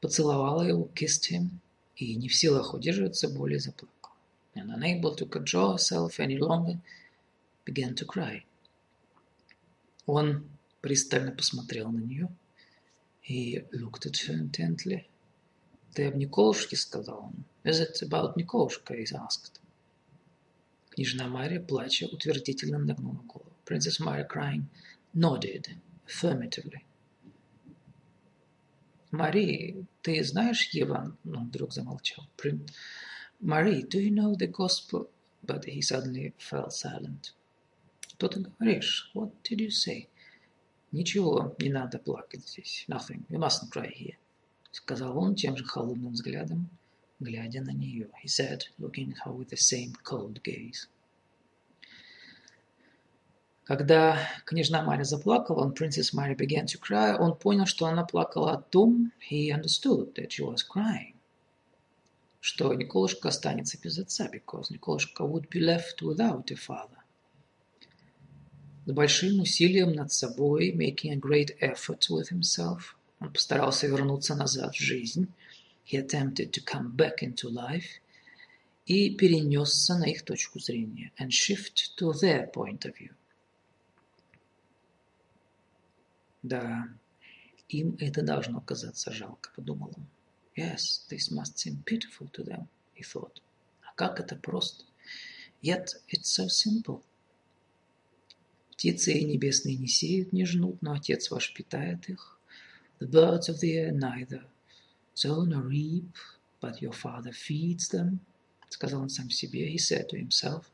поцеловала его, kissed him, и не в силах удерживаться, более заплакала. And unable to control herself any longer, began to cry. Он пристально посмотрел на нее. He looked at her intently. «Ты об Николушке?» — сказал он. «Is it about Николушка?» — he asked. Княжна Мария, плача, утвердительно нагнула голову. Princess Maria, crying, nodded affirmatively. Мари, ты знаешь Еван? Он вдруг замолчал. Мари, do you know the gospel? But he suddenly fell silent. Что ты говоришь? What did you say? Ничего, не надо плакать здесь. Nothing. You mustn't cry here. Сказал он тем же холодным взглядом, глядя на нее. He said, looking at her with the same cold gaze. Когда княжна Мария заплакала, and Princess Mary began to cry, он понял, что она плакала о том, he understood that she was crying, что Николушка останется без отца, because Николушка would be left without a father. С большим усилием над собой, making a great effort with himself, он постарался вернуться назад в жизнь, he attempted to come back into life, и перенесся на их точку зрения, and shift to their point of view. Да, им это должно казаться жалко, подумал он. Yes, this must seem pitiful to them, he thought. А как это просто. Yet it's so simple. Птицы и небесные не сеют, не жнут, но Отец ваш питает их. The birds of the air neither sow nor reap, but your Father feeds them, сказал он сам себе, he said to himself,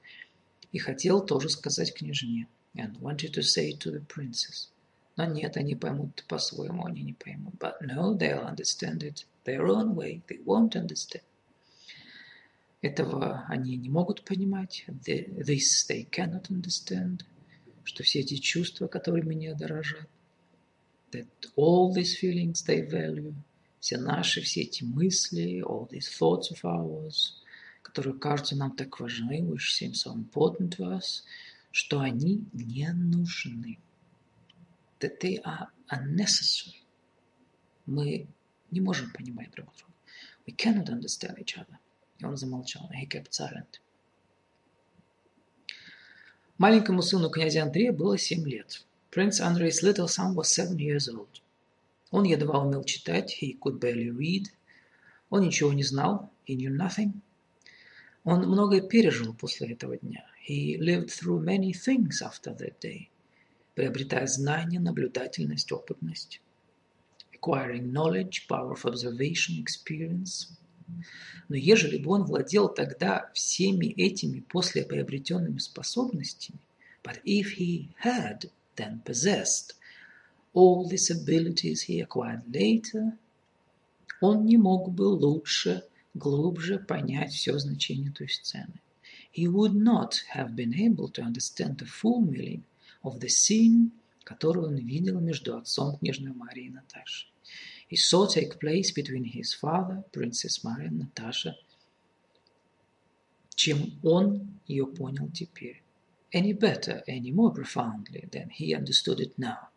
и хотел тоже сказать княжне, and wanted to say to the princess, но нет, они поймут по-своему, они не поймут. But no, they'll understand it their own way. They won't understand. Этого они не могут понимать. This they cannot understand. Что все эти чувства, которыми меня дорожат, that all these feelings they value, все наши, все эти мысли, all these thoughts of ours, которые кажутся нам так важны, which seem so important to us, что они не нужны that they are unnecessary. Мы не можем понимать друг друга. We cannot understand each other. И он замолчал. He kept silent. Маленькому сыну князя Андрея было семь лет. Prince Andrei's little son was seven years old. Он едва умел читать, he could barely read. Он ничего не знал, he knew nothing. Он многое пережил после этого дня. He lived through many things after that day приобретая знания, наблюдательность, опытность. Acquiring knowledge, power of observation, experience. Но ежели бы он владел тогда всеми этими после приобретенными способностями, but if he had then possessed all these abilities he acquired later, он не мог бы лучше, глубже понять все значение той сцены. He would not have been able to understand the full meaning of the scene, которую он видел между отцом княжной Марии и Наташей. He saw take place between his father, Princess Mary and Natasha, чем он ее понял теперь. Any better, any more profoundly than he understood it now.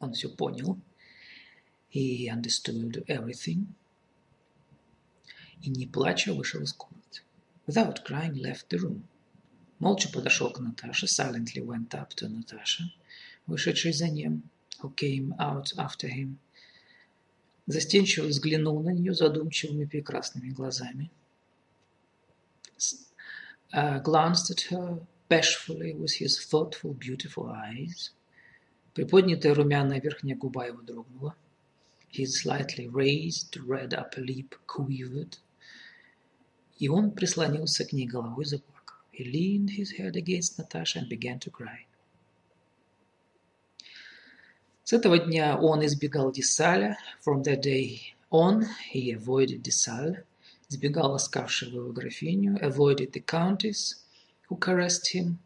Он все понял. He understood everything. И не плача вышел из комнаты. Without crying, left the room. Молча подошел к Наташе, silently went up to Natasha, вышедший за ним, who came out after him. Застенчиво взглянул на нее задумчивыми прекрасными глазами. Uh, glanced at her bashfully with his thoughtful, beautiful eyes. Приподнятая румяная верхняя губа его дрогнула. His slightly raised red upper lip quivered. И он прислонился к ней головой за He leaned his head against Natasha and began to cry. С этого дня он избегал Десаля. From that day on, he avoided Desal, избегал ласкавшего его графиню, avoided the countess, who caressed him,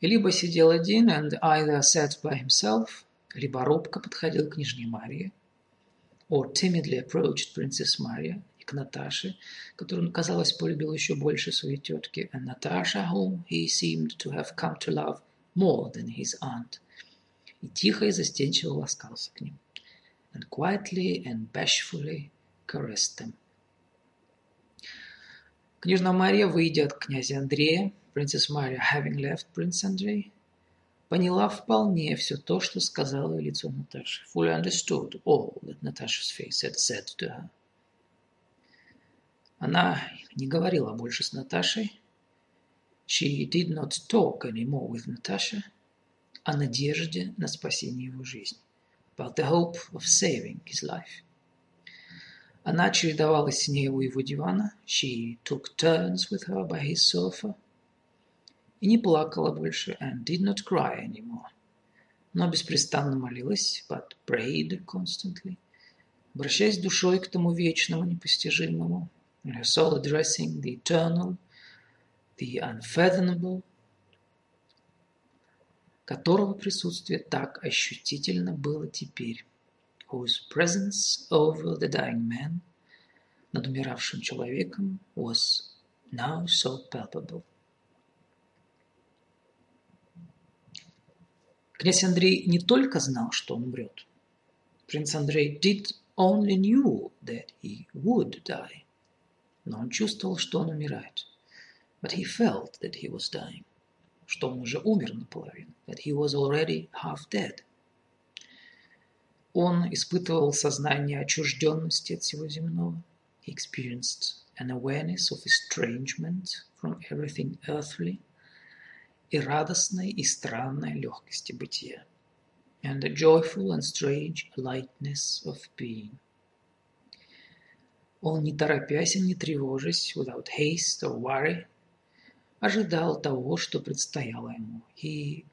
и либо сидел один and either sat by himself, либо робко подходил к княжне Марии, or timidly approached Princess Maria, к Наташе, которую, казалось, полюбил еще больше своей тетки, and Natasha, whom he seemed to have come to love more than his aunt, и тихо и застенчиво ласкался к ним, and quietly and bashfully caressed them. Княжна Мария, выйдя от князя Андрея, Princess Maria, having left Prince Andrei, поняла вполне все то, что сказала лицо Наташи. Fully understood all that Natasha's face had said to her. Она не говорила больше с Наташей. She did not talk anymore with Natasha о надежде на спасение его жизни. about the hope of saving his life. Она чередовалась с ней у его дивана. She took turns with her by his sofa. И не плакала больше and did not cry anymore. Но беспрестанно молилась, but prayed constantly, обращаясь душой к тому вечному, непостижимому, and her soul addressing the eternal, the unfathomable, которого присутствие так ощутительно было теперь, whose presence over the dying man, над умиравшим человеком, was now so palpable. Князь Андрей не только знал, что он умрет. Принц Андрей did only knew that he would die. Но он чувствовал, что он умирает. But he felt that he was dying что он уже умер наполовину, that he was already half dead. Он испытывал сознание отчужденности от всего земного. He experienced an awareness of estrangement from everything earthly и радостной и странной легкости бытия. And a joyful and strange lightness of being. Он, не торопясь и не тревожась, without haste or worry, ожидал того, что предстояло ему. He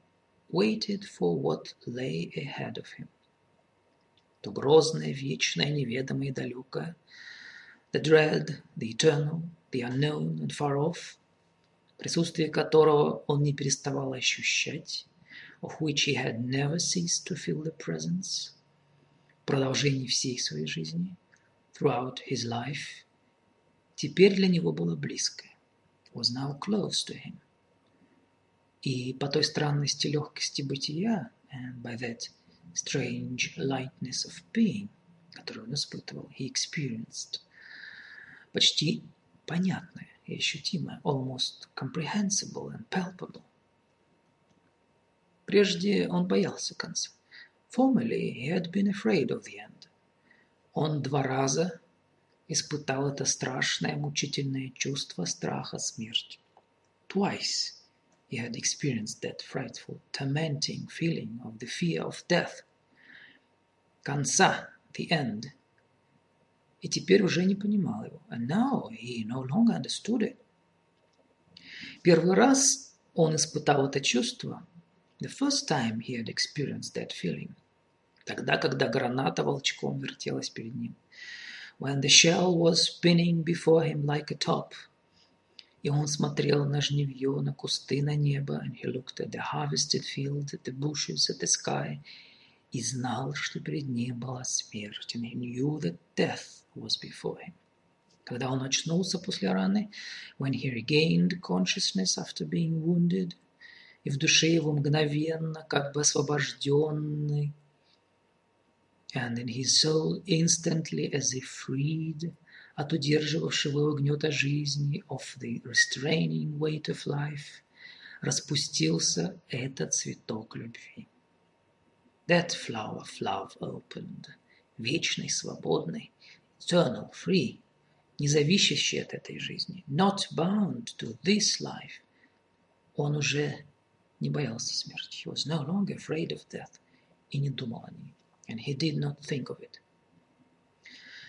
waited for what lay ahead of him. То грозное, вечное, неведомое и далекое, the dread, the eternal, the unknown and far off, присутствие которого он не переставал ощущать, of which he had never ceased to feel the presence, в продолжении всей своей жизни, throughout his life, теперь для него было близкое was now close to him. И по той странности легкости бытия, and by that strange lightness of being, которую он испытывал, he experienced, почти понятное и ощутимое, almost comprehensible and palpable. Прежде он боялся конца. Formerly he had been afraid of the end. Он два раза испытал это страшное мучительное чувство страха смерти. Twice he had experienced that frightful, tormenting feeling of the fear of death. Конца, the end. И теперь уже не понимал его. And now he no longer understood it. Первый раз он испытал это чувство. The first time he had experienced that feeling. Тогда, когда граната волчком вертелась перед ним when the shell was spinning before him like a top. И он смотрел на жневье, на кусты, на небо, and he looked at the harvested field, at the bushes, at the sky, и знал, что перед ним была смерть, and he knew that death was before him. Когда он очнулся после раны, when he regained consciousness after being wounded, и в душе его мгновенно, как бы освобожденный, and in his soul instantly as if freed от удерживавшего его гнета жизни, of the restraining weight of life, распустился этот цветок любви. That flower of love opened, вечный, свободный, eternal, free, не зависящий от этой жизни, not bound to this life. Он уже не боялся смерти. He was no longer afraid of death и не думал о ней and he did not think of it.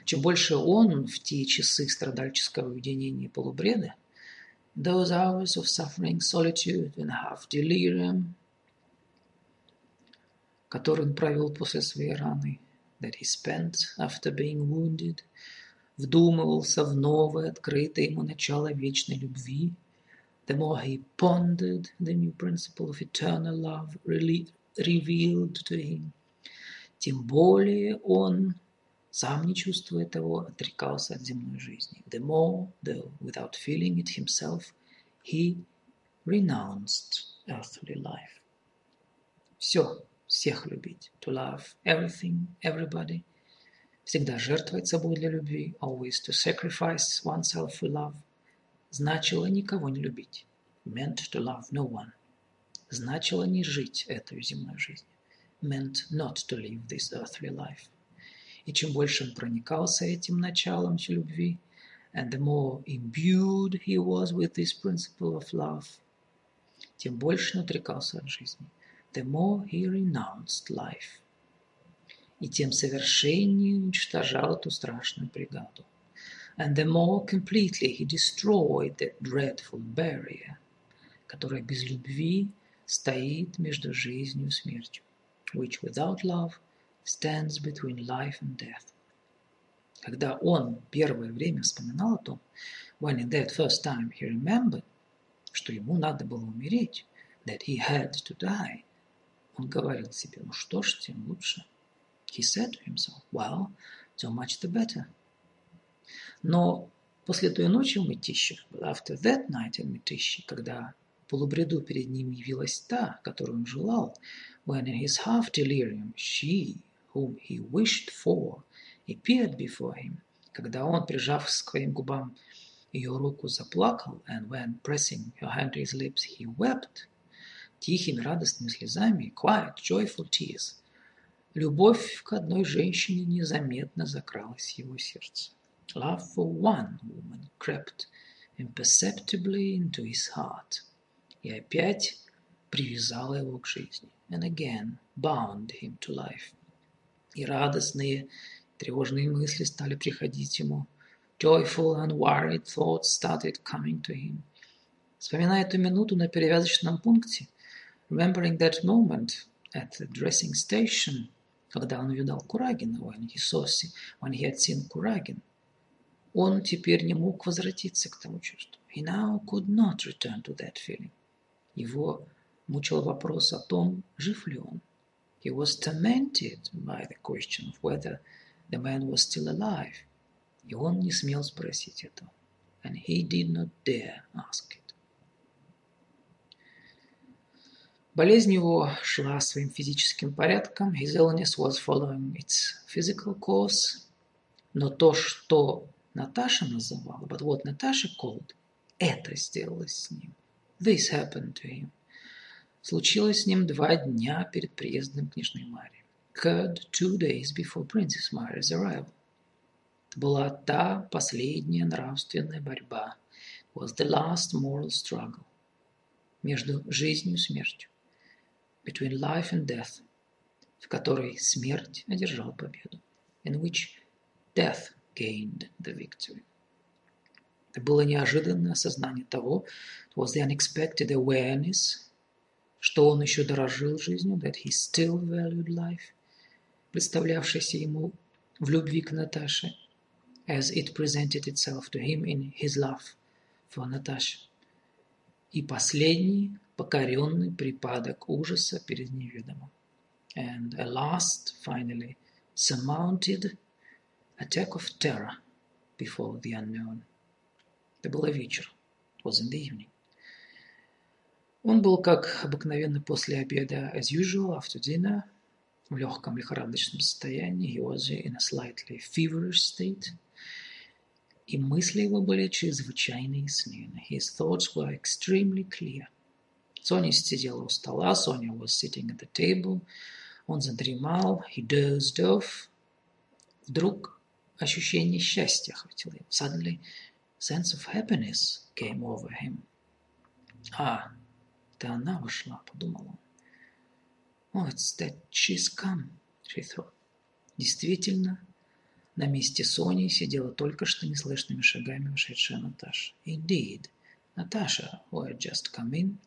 Чем больше он в те часы страдальческого уединения и полубреда, those hours of suffering, solitude and half delirium, которые он провел после своей раны, that he spent after being wounded, вдумывался в новое, открытое ему начало вечной любви, the more he pondered the new principle of eternal love really revealed to him, тем более он, сам не чувствуя того, отрекался от земной жизни. The more, though without feeling it himself, he renounced earthly life. Все, всех любить. To love everything, everybody. Всегда жертвовать собой для любви. Always to sacrifice oneself for love. Значило никого не любить. Meant to love no one. Значило не жить этой земной жизнью meant not to live this earthly life. И чем больше он проникался этим началом любви, and the more imbued he was with this principle of love, тем больше он отрекался от жизни. The more he renounced life. и тем совершеннее уничтожал эту страшную бригаду. And the more completely he destroyed that dreadful barrier, которая без любви стоит между жизнью и смертью, which without love stands between life and death. Когда он первое время вспоминал о том, when in that first time he remembered, что ему надо было умереть, that he had to die, он говорил себе, ну что ж, тем лучше. He said to himself, well, so much the better. Но после той ночи в Мытищах, after that night in Мытищи, когда полубреду перед ним явилась та, которую он желал, when in his half delirium she, whom he wished for, appeared before him, когда он, прижав к своим губам ее руку, заплакал, and when pressing her hand to his lips, he wept, тихими радостными слезами, quiet, joyful tears, любовь к одной женщине незаметно закралась в его сердце. Love for one woman crept imperceptibly into his heart. И опять привязала его к жизни. And again bound him to life. И радостные, тревожные мысли стали приходить ему. Joyful and worried thoughts started coming to him. Вспоминая эту минуту на перевязочном пункте, remembering that moment at the dressing station, когда он увидал Курагина, when he, saw, when he had seen Kuragin, он теперь не мог возвратиться к тому чувству. He now could not return to that feeling. Его мучил вопрос о том, жив ли он. He was tormented by the question of whether the man was still alive. И он не смел спросить этого. And he did not dare ask it. Болезнь его шла своим физическим порядком. His illness was following its physical course. Но то, что Наташа называла, but what Natasha called, это сделалось с ним. This happened to him. Случилось с ним два дня перед приездом княжной Марии. Occurred two days before Princess Mary's arrival. Это была та последняя нравственная борьба. Was the last moral struggle. Между жизнью и смертью. Between life and death. В которой смерть одержал победу. In which death gained the victory. Это было неожиданное осознание того, it was the unexpected awareness, что он еще дорожил жизнью, that he still valued life, представлявшийся ему в любви к Наташе, as it presented itself to him in his love for Natasha. И последний покоренный припадок ужаса перед неведомым. And a last, finally, surmounted attack of terror before the unknown. Это было вечер. It was in the evening. Он был, как обыкновенно после обеда, as usual, after dinner, в легком лихорадочном состоянии. He was in a slightly feverish state. И мысли его были чрезвычайно ясны. His thoughts were extremely clear. Соня сидела у стола, Соня was sitting at the table. Он задремал, he dozed off. Вдруг ощущение счастья охватило его. Suddenly, sense of happiness came over him. А, это она вошла, подумал он. Oh, it's that she's come, she thought. Действительно, на месте Сони сидела только что неслышными шагами вошедшая Наташа. Indeed, Natasha, who had just come in,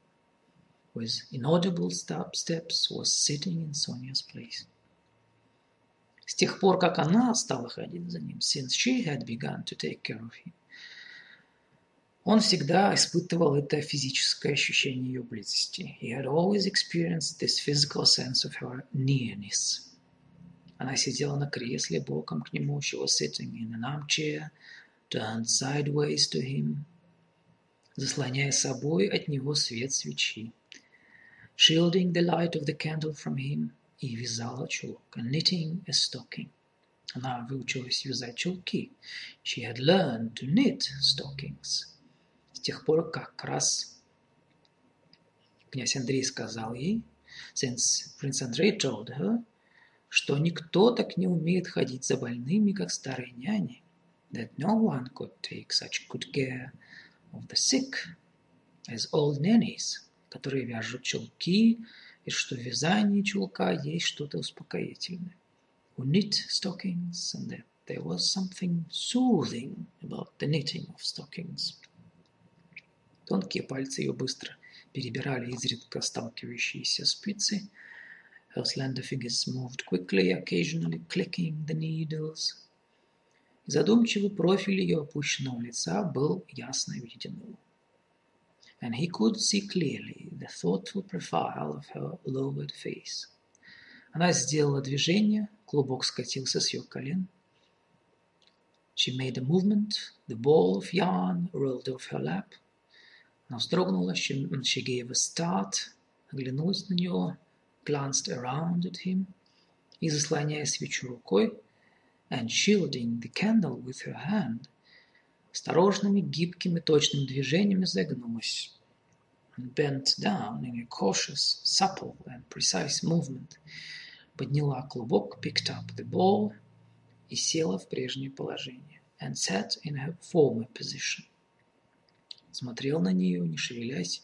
with inaudible steps, was sitting in Sonia's place. С тех пор, как она стала ходить за ним, since she had begun to take care of him, он всегда испытывал это физическое ощущение ее близости. He had always experienced this physical sense of her nearness. Она сидела на кресле боком к нему. She was sitting in an armchair, turned sideways to him, заслоняя собой от него свет свечи. Shielding the light of the candle from him, и вязала чулок. Knitting a stocking. Она выучилась вязать чулки. She had learned to knit stockings. С тех пор, как раз князь Андрей сказал ей, Prince Andrei told her, что никто так не умеет ходить за больными, как старые няни, that no one could take such good care of the sick as old nannies, которые вяжут чулки, и что в вязании чулка есть что-то успокоительное. who knit stockings, and that there was something soothing about the knitting of stockings. Тонкие пальцы ее быстро перебирали изредка сталкивающиеся спицы. Her slender fingers moved quickly, occasionally clicking the needles. Задумчивый профиль ее опущенного лица был ясно виден and he could see clearly the thoughtful profile of her lowered face. Она сделала движение, клубок скатился с ее колен. She made a movement, the ball of yarn rolled off her lap. Она вздрогнула, a start, оглянулась на него, glanced around at him, и, заслоняя свечу рукой, and shielding the candle with her hand, осторожными, гибкими, точными движениями загнулась. And bent down in a cautious, supple and precise movement. Подняла клубок, picked up the ball и села в прежнее положение. And sat in her former position. Смотрел на нее, не шевелясь,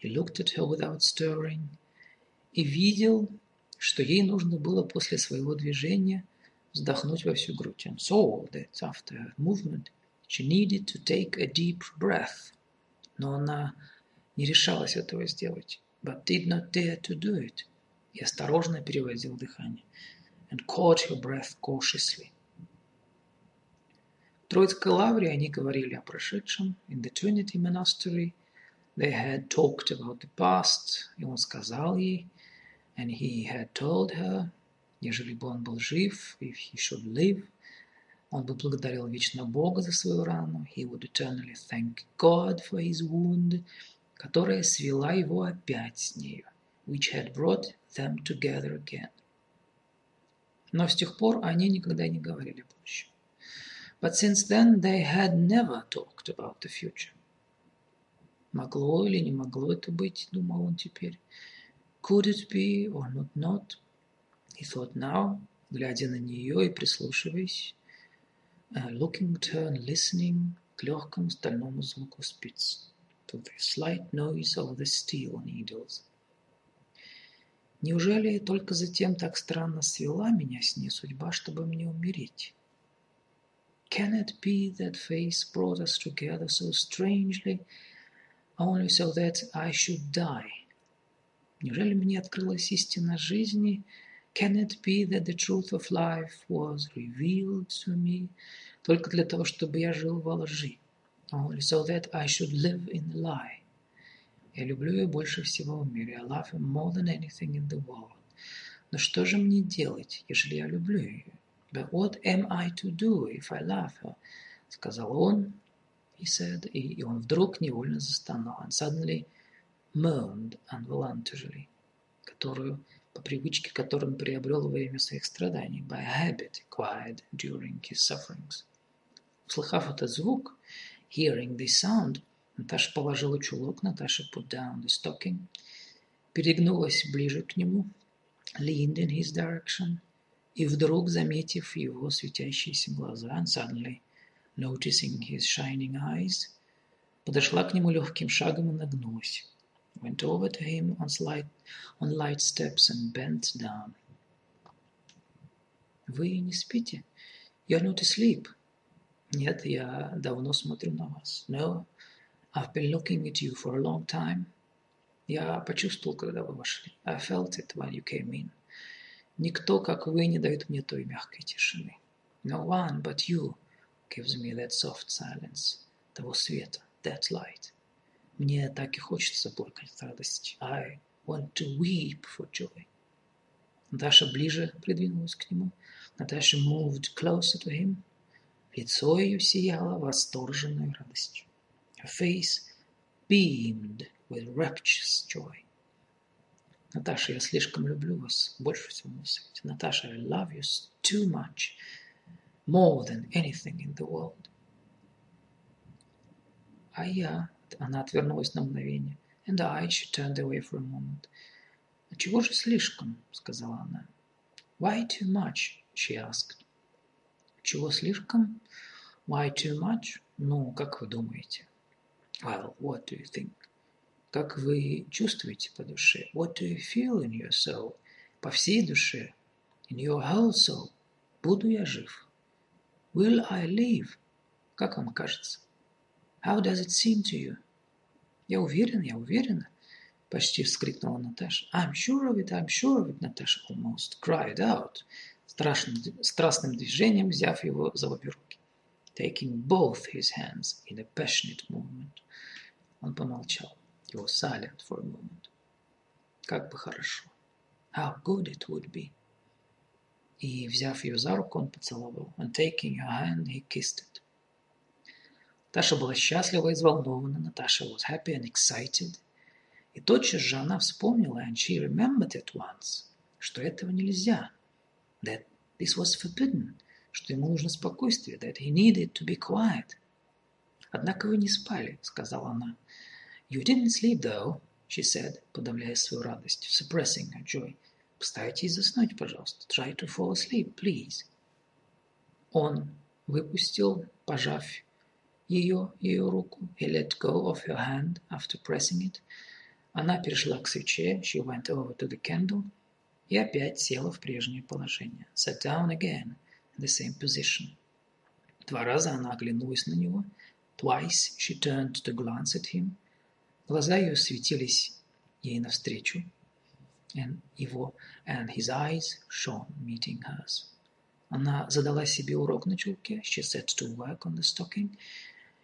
и looked at her without stirring, и видел, что ей нужно было после своего движения вздохнуть во всю грудь. And saw that after her movement She needed to take a deep breath. Но она не решалась этого сделать. But did not dare to do it. И осторожно переводил дыхание. And caught her breath cautiously. Троицкой лавре они говорили о прошедшем. In the Trinity Monastery they had talked about the past. И он сказал ей, and he had told her, ежели бы он был жив, if he should live – Он бы благодарил вечно Бога за свою рану. He would eternally thank God for his wound, которая свела его опять с нею, which had brought them together again. Но с тех пор они никогда не говорили будущем. But since then they had never talked about the future. Могло или не могло это быть, думал он теперь. Could it be or not not? He thought now, глядя на нее и прислушиваясь looking at her and listening к легкому стальному звуку спиц, to the slight noise of the steel needles. Неужели только затем так странно свела меня с ней судьба, чтобы мне умереть? Can it be that face brought us together so strangely, only so that I should die? Неужели мне открылась истина жизни, Can it be that the truth of life was revealed to me только для того, чтобы я жил во лжи? Only so that I should live in a lie. Я люблю ее больше всего в мире. I love her more than anything in the world. Но что же мне делать, если я люблю ее? But what am I to do if I love her? Сказал он, he said, и, и он вдруг невольно застонал. And suddenly moaned involuntarily, которую по привычке, которую он приобрел во время своих страданий, by habit acquired during his sufferings. Услыхав этот звук, hearing this sound, Наташа положила чулок, Наташа put down the stocking, перегнулась ближе к нему, leaned in his direction, и вдруг, заметив его светящиеся глаза, and suddenly noticing his shining eyes, подошла к нему легким шагом и нагнулась went over to him on, slight, on light steps and bent down. Вы не спите? You're not asleep. Нет, я давно смотрю на вас. No, I've been looking at you for a long time. Я почувствовал, когда вы вошли. I felt it when you came in. Никто, как вы, не дает мне той мягкой тишины. No one but you gives me that soft silence, того света, that light. Мне так и хочется плакать от радости. I want to weep for joy. Наташа ближе придвинулась к нему. Наташа moved closer to him. Лицо ее сияло восторженной радостью. Her face beamed with rapturous joy. Наташа, я слишком люблю вас, больше всего на свете. Наташа, I love you too much, more than anything in the world. А я Она отвернулась на мгновение. And I, she turned away for a moment. «А чего же слишком?» — сказала она. «Why too much?» — she asked. «Чего слишком?» «Why too much?» «Ну, как вы думаете?» «Well, what do you think?» «Как вы чувствуете по душе?» «What do you feel in your soul?» «По всей душе?» «In your whole soul?» Буду я жив. Will I live? Как вам кажется? How does it seem to you? Я уверен, я уверена, почти вскрикнула Наташа. I'm sure of it, I'm sure of it, Наташа almost cried out, страшным, страстным движением взяв его за обе руки. Taking both his hands in a passionate movement. Он помолчал. He was silent for a moment. Как бы хорошо. How good it would be. И, взяв ее за руку, он поцеловал. And taking her hand, he kissed it. Наташа была счастлива и взволнована. Наташа was happy and excited. И тотчас же она вспомнила, and she remembered at once, что этого нельзя. That this was forbidden, что ему нужно спокойствие, that he needed to be quiet. Однако вы не спали, сказала она. You didn't sleep though, she said, подавляя свою радость, suppressing her joy. Постарайтесь заснуть, пожалуйста. Try to fall asleep, please. Он выпустил, пожав ее, ее руку. He let go of her hand after pressing it. Она перешла к свече. She went over to the candle. И опять села в прежнее положение. Sat down again in the same position. Два раза она оглянулась на него. Twice she turned to glance at him. Глаза ее светились ей навстречу and его, and his eyes shone, meeting hers. Она задала себе урок на чулке, she set to work on the stocking,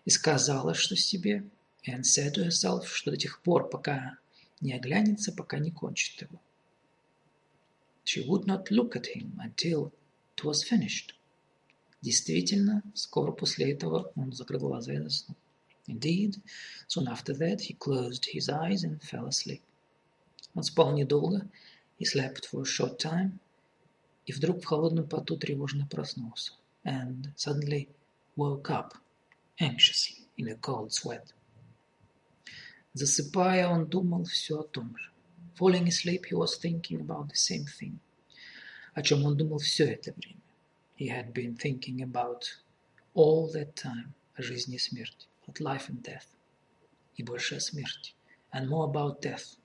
и сказала, что себе, and said to herself, что до тех пор, пока не оглянется, пока не кончит его. She would not look at him until it was finished. Действительно, скоро после этого он закрыл глаза и заснул. Indeed, soon after that he closed his eyes and fell asleep. Он спал недолго, he slept for a short time, и вдруг в холодном поту тревожно проснулся, and suddenly woke up, anxiously, in a cold sweat. Засыпая, он думал все о том же. Falling asleep, he was thinking about the same thing. О чем он думал все это время. He had been thinking about all that time о жизни и смерти, About life and death, и больше о смерти, and more about death,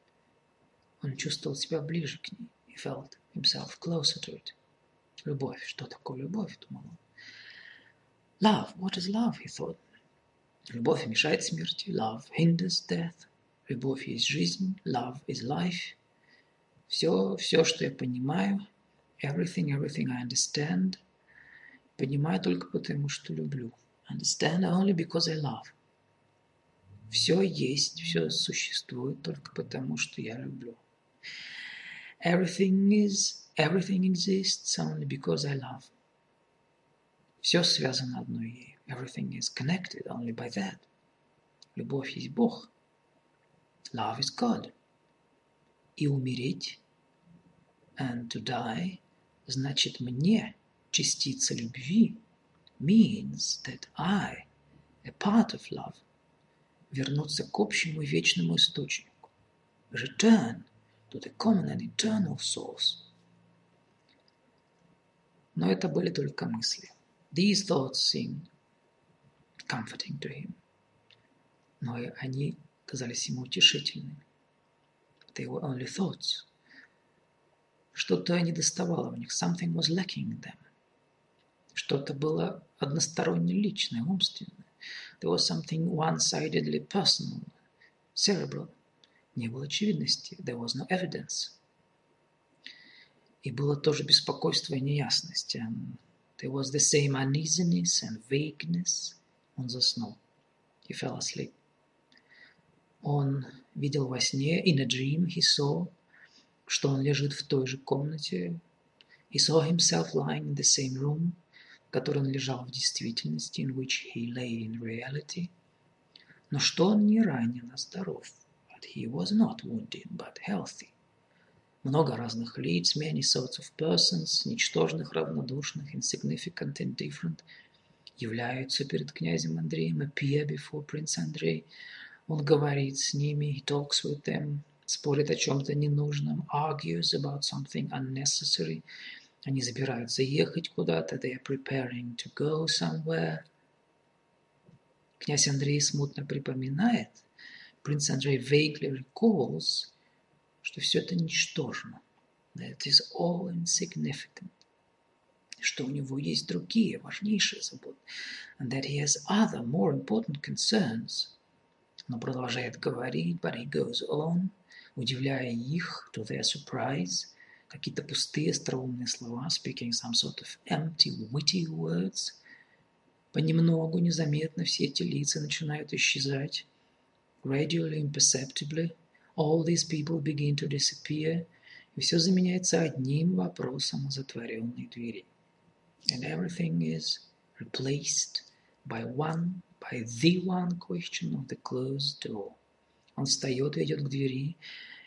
Он чувствовал себя ближе к ней. He felt himself closer to it. Любовь. Что такое любовь, думал он. Love. What is love, he thought. Любовь мешает смерти. Love hinders death. Любовь есть жизнь. Love is life. Все, все, что я понимаю, everything, everything I understand, понимаю только потому, что люблю. Understand only because I love. Все есть, все существует только потому, что я люблю. Everything is, everything exists only because I love. Все связано одной ею. Everything is connected only by that. Любовь есть Бог. Love is God. И умереть, and to die, значит мне, частица любви, means that I, a part of love, вернуться к общему вечному источнику. Return to the common and eternal source. Но это были только мысли. These thoughts seemed comforting to him. Но и они казались ему утешительными. They were only thoughts. Что-то недоставало в них. Something was lacking in them. Что-то было односторонне личное, умственное. There was something one-sidedly personal, cerebral. Не было очевидности. There was no evidence. И было тоже беспокойство и неясность. And there was the same uneasiness and vagueness. Он заснул. He fell asleep. Он видел во сне, in a dream he saw, что он лежит в той же комнате. He saw himself lying in the same room, которой он лежал в действительности, in which he lay in reality. Но что он не ранен, а здоров but he was not wounded, but healthy. Много разных лиц, many sorts of persons, ничтожных, равнодушных, insignificant, indifferent, являются перед князем Андреем, appear before Prince Andrei. Он говорит с ними, he talks with them, спорит о чем-то ненужном, argues about something unnecessary. Они собираются ехать куда-то, they are preparing to go somewhere. Князь Андрей смутно припоминает – Принц Андрей vaguely recalls, что все это ничтожно. That it is all insignificant. что у него есть другие, важнейшие заботы. And that he has other, more important concerns. Но продолжает говорить, but he goes on, удивляя их, to their surprise, какие-то пустые остроумные слова, speaking some sort of empty, witty words. Понемногу, незаметно все эти лица начинают исчезать. Gradually, imperceptibly, all these people begin to disappear, и все заменяется одним вопросом о затворенной двери. And everything is replaced by one, by the one question of the closed door. Он встает и идет к двери,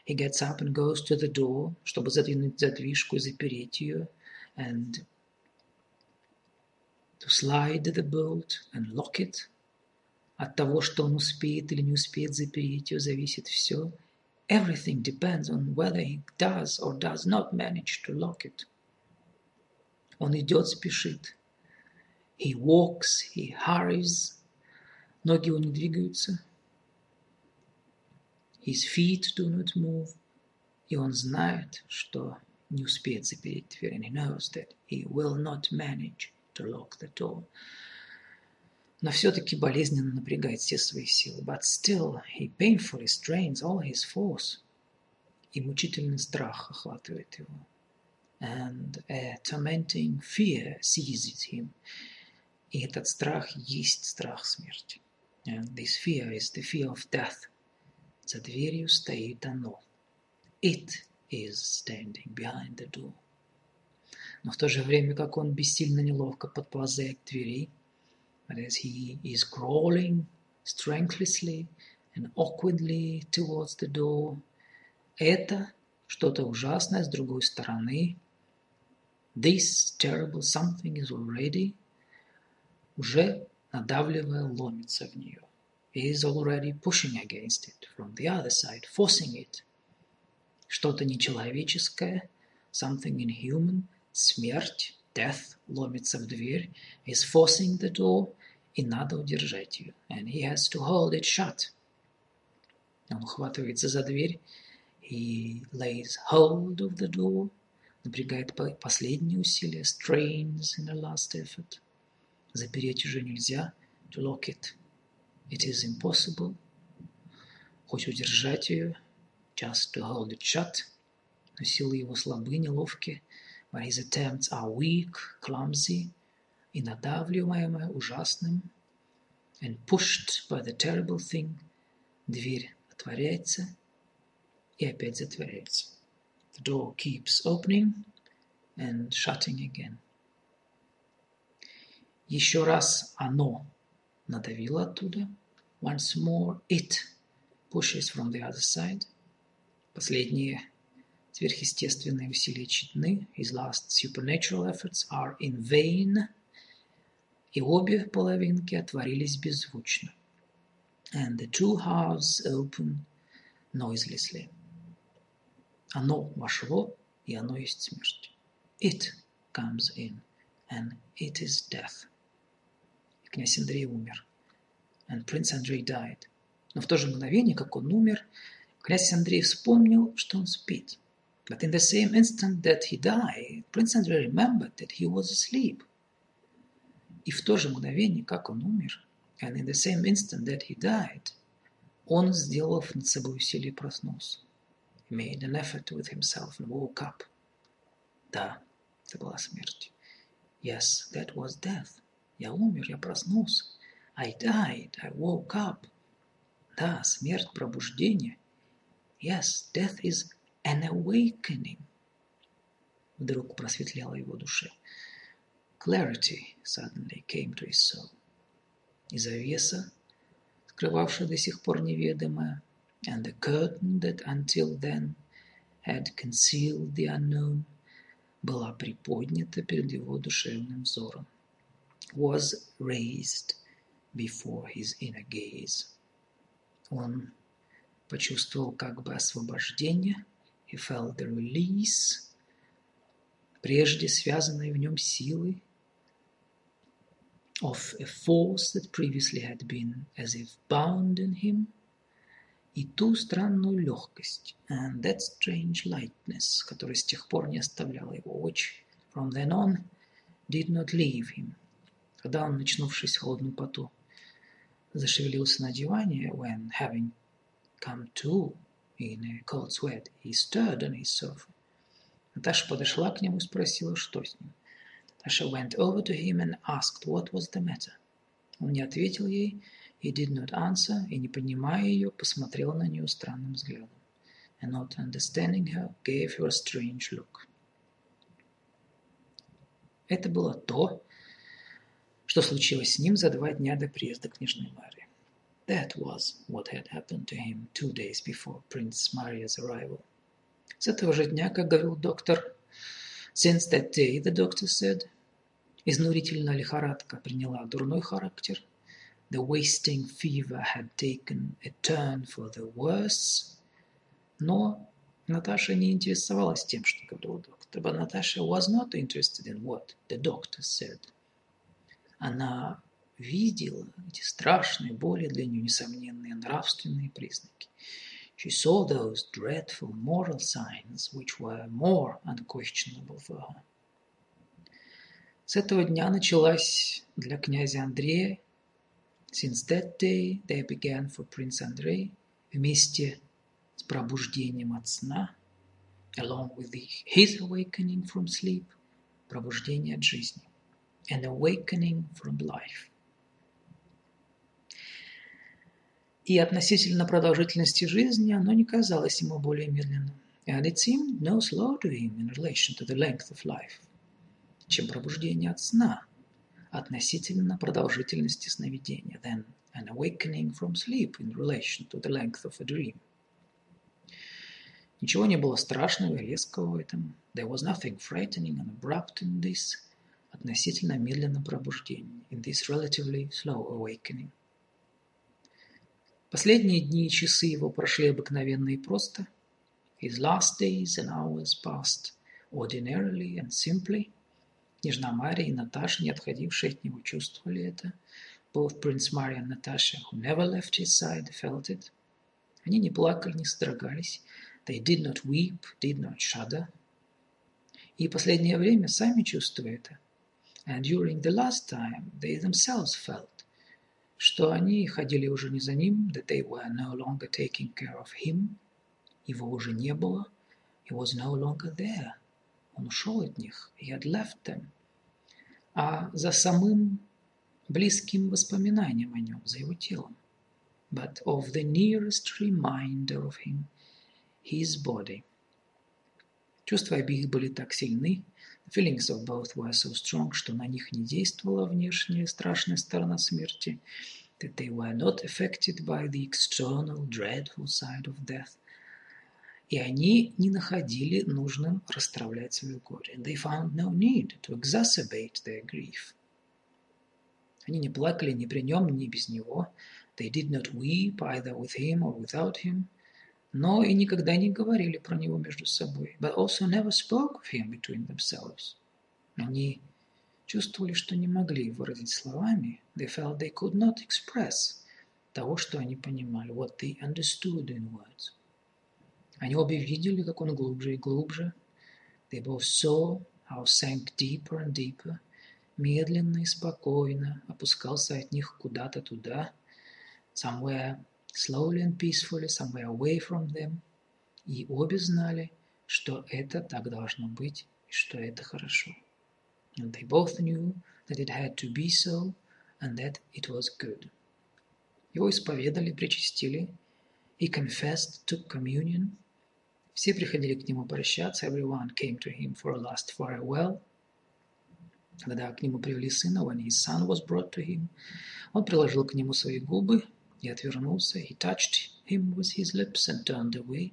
He gets up and goes to the door, чтобы задвинуть задвижку и запереть ее, and to slide the bolt and lock it. От того, что он успеет или не успеет запереть ее, зависит все. Everything depends on whether he does or does not manage to lock it. Он идет, спешит. He walks, he hurries. Ноги его не двигаются. His feet do not move. И он знает, что не успеет запереть дверь. And he knows that he will not manage to lock the door. Но все-таки болезненно напрягает все свои силы. But still, he painfully strains all his force. И мучительный страх охватывает его. And a tormenting fear seizes him. И этот страх есть страх смерти. And this fear is the fear of death. За дверью стоит оно. It is standing behind the door. Но в то же время, как он бессильно неловко подползает к двери, but as he is crawling strengthlessly and awkwardly towards the door, это что-то ужасное с другой стороны. This terrible something is already уже надавливая ломится в нее is already pushing against it from the other side, forcing it. Что-то нечеловеческое, something inhuman, смерть, death, ломится в дверь, is forcing the door, и надо удержать ее. And he has to hold it shut. Он ухватывается за дверь, he lays hold of the door, напрягает последние усилия, strains in a last effort. Запереть уже нельзя, to lock it It is impossible. Хоть удержать ее, just to hold it shut, но силы его слабы, неловки, but his attempts are weak, clumsy, и надавливаемая ужасным, and pushed by the terrible thing, дверь отворяется и опять затворяется. The door keeps opening and shutting again. Еще раз оно надавила оттуда. Once more it pushes from the other side. Последние сверхъестественные усилия тщетны. His last supernatural efforts are in vain. И обе половинки отворились беззвучно. And the two halves open noiselessly. Оно вошло, и оно есть смерть. It comes in, and it is death. Князь Андрей умер. And Prince Andrei died. Но в то же мгновение, как он умер, князь Андрей вспомнил, что он спит. But in the same instant that he died, Prince Andrei remembered that he was asleep. И в то же мгновение, как он умер, and in the same instant that he died, он, сделав над собой усилие, проснулся. He made an effort with himself and woke up. Да, это была смерть. Yes, that was death. Я умер, я проснулся. I died, I woke up. Да, смерть – пробуждение. Yes, death is an awakening. Вдруг просветлело его душе. Clarity suddenly came to his soul. И завеса, скрывавшая до сих пор неведомое, and the curtain that until then had concealed the unknown, была приподнята перед его душевным взором was raised before his inner gaze. Он почувствовал как бы освобождение. He felt the release, прежде связанной в нем силой, of a force that previously had been as if bound in him, и ту странную легкость, and that strange lightness, которая с тех пор не оставляла его очи. From then on, did not leave him. Когда он, начнувшись в холодном поту, зашевелился на диване, when, having come to in a cold sweat, he stirred on his sofa. Наташа подошла к нему и спросила, что с ним. Наташа went over to him and asked what was the matter. Он не ответил ей, he did not answer, и, не понимая ее, посмотрел на нее странным взглядом. And not understanding her, gave her a strange look. Это было то, что случилось с ним за два дня до приезда княжны Марии. That was what had happened to him two days before Prince Maria's arrival. С этого же дня, как говорил доктор, since that day, the doctor said, изнурительная лихорадка приняла дурной характер. The wasting fever had taken a turn for the worse. Но Наташа не интересовалась тем, что говорил доктор. But Natasha was not interested in what the doctor said. Она видела эти страшные, более для нее несомненные нравственные признаки. She saw those dreadful moral signs which were more unquestionable for her. С этого дня началась для князя Андрея Since that day they began for Prince Andrei вместе с пробуждением от сна, along with his awakening from sleep, пробуждение от жизни, an awakening from life. И относительно продолжительности жизни оно не казалось ему более медленным. And it seemed no slow to him in relation to the length of life, чем пробуждение от сна относительно продолжительности сновидения, than an awakening from sleep in relation to the length of a dream. Ничего не было страшного и резкого в этом. There was nothing frightening and abrupt in this относительно медленном пробуждении, in this relatively slow awakening. Последние дни и часы его прошли обыкновенно и просто. His last days and hours passed ordinarily and simply. Княжна Мария и Наташа, не отходившие от него, чувствовали это. Both Prince Maria and Natasha, who never left his side, felt it. Они не плакали, не содрогались. They did not weep, did not shudder. И последнее время сами чувствуют это. And during the last time, they themselves felt что они ходили уже не за ним, that they were no longer taking care of him, его уже не было, he was no longer there, он ушел от них, he had left them, а за самым близким воспоминанием о нем, за его телом, but of the nearest reminder of him, his body. Чувства обеих были так сильны, the feelings of both were so strong, что на них не действовала внешняя страшная сторона смерти, that they were not affected by the external dreadful side of death. И они не находили нужным расстравлять свое горе. They found no need to exacerbate their grief. Они не плакали ни при нем, ни без него. They did not weep either with him or without him но и никогда не говорили про него между собой, but also never spoke of him between themselves. Они чувствовали, что не могли выразить словами, they felt they could not express того, что они понимали, what they understood in words. Они обе видели, как он глубже и глубже. They both saw how sank deeper and deeper, медленно и спокойно опускался от них куда-то туда, somewhere slowly and peacefully, somewhere away from them. И обе знали, что это так должно быть и что это хорошо. And they both knew that it had to be so and that it was good. Его исповедали, причастили. He confessed, took communion. Все приходили к нему прощаться. Everyone came to him for a last farewell. Когда к нему привели сына, when his son was brought to him, он приложил к нему свои губы, и отвернулся. He touched him with his lips and turned away.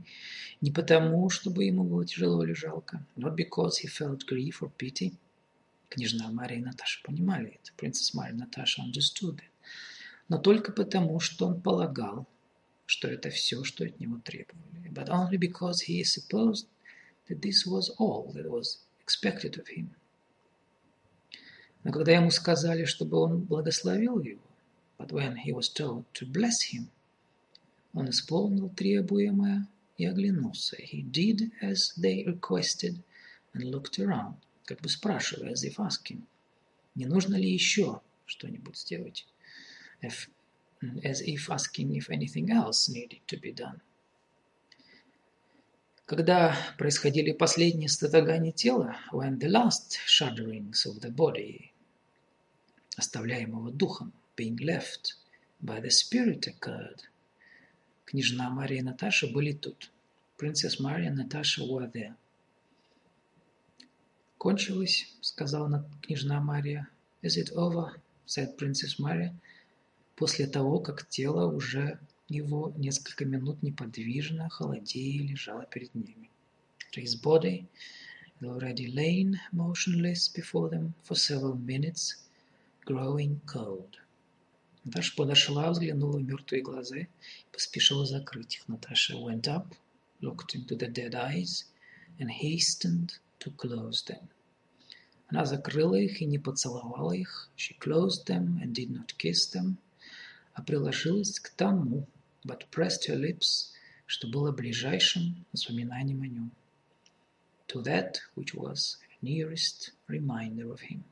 Не потому, чтобы ему было тяжело или жалко. Not because he felt grief or pity. Княжна Мария и Наташа понимали это. Princess Mary and Natasha understood it. Но только потому, что он полагал, что это все, что от него требовали. But only because he supposed that this was all that was expected of him. Но когда ему сказали, чтобы он благословил его, But when he was told to bless him, он исполнил требуемое и оглянулся. He did as they requested and looked around, как бы спрашивая, as if asking, Не нужно ли еще что-нибудь сделать? If, as if asking if anything else needed to be done. Когда происходили последние статагания тела, when the last shudderings of the body, оставляемого духом, being left by the spirit occurred, княжна Мария и Наташа были тут. Princess Mary and Natasha were there. Кончилось, сказала княжна Мария. Is it over? said Princess Mary. После того, как тело уже его несколько минут неподвижно, холодея, лежало перед ними. His body had already lain motionless before them for several minutes, growing cold. Наташа подошла, взглянула в мертвые глаза поспешила закрыть их. Наташа went up, looked into the dead eyes, and hastened to close them. Она закрыла их и не поцеловала их. She closed them and did not kiss them, а приложилась к тому, but pressed her lips, что было ближайшим воспоминанием о нем. To that which was nearest reminder of him.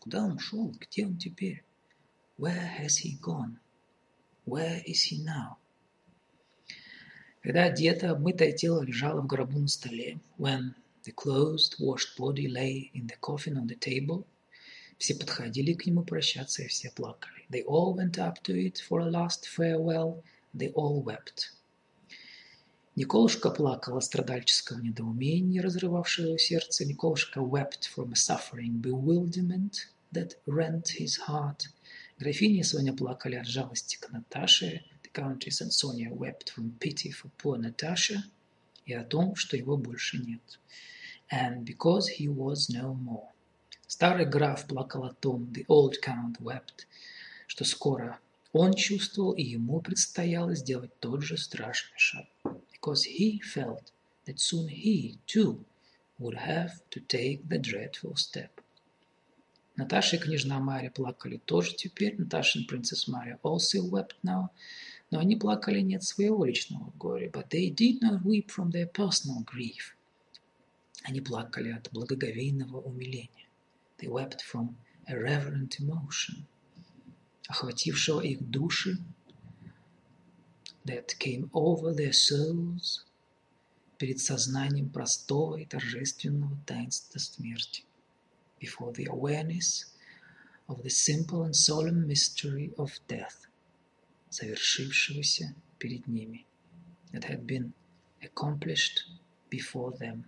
Куда он ушел? Где он теперь? Where has he gone? Where is he now? Когда одетое, обмытое тело лежало в гробу на столе, when the closed, washed body lay in the coffin on the table, все подходили к нему прощаться, и все плакали. They all went up to it for a last farewell, they all wept. Николушка плакала страдальческого недоумения, разрывавшего сердце. Николушка wept from a suffering bewilderment that rent his heart. Графини Соня плакали от жалости к Наташе. The Countess and Sonia wept from pity for poor Natasha и о том, что его больше нет. And because he was no more. Старый граф плакал о том, the old count wept, что скоро он чувствовал, и ему предстояло сделать тот же страшный шаг. Because he felt that soon he, too, would have to take the dreadful step. Наташа и княжна Мария плакали тоже теперь. Наташа и принцесса Мария also wept now. Но они плакали не от своего личного горя. But they did not weep from their personal grief. Они плакали от благоговейного умиления. They wept from a reverent emotion, охватившего их души, that came over their souls перед сознанием простого и торжественного таинства смерти before the awareness of the simple and solemn mystery of death, совершившегося перед ними, that had been accomplished before them.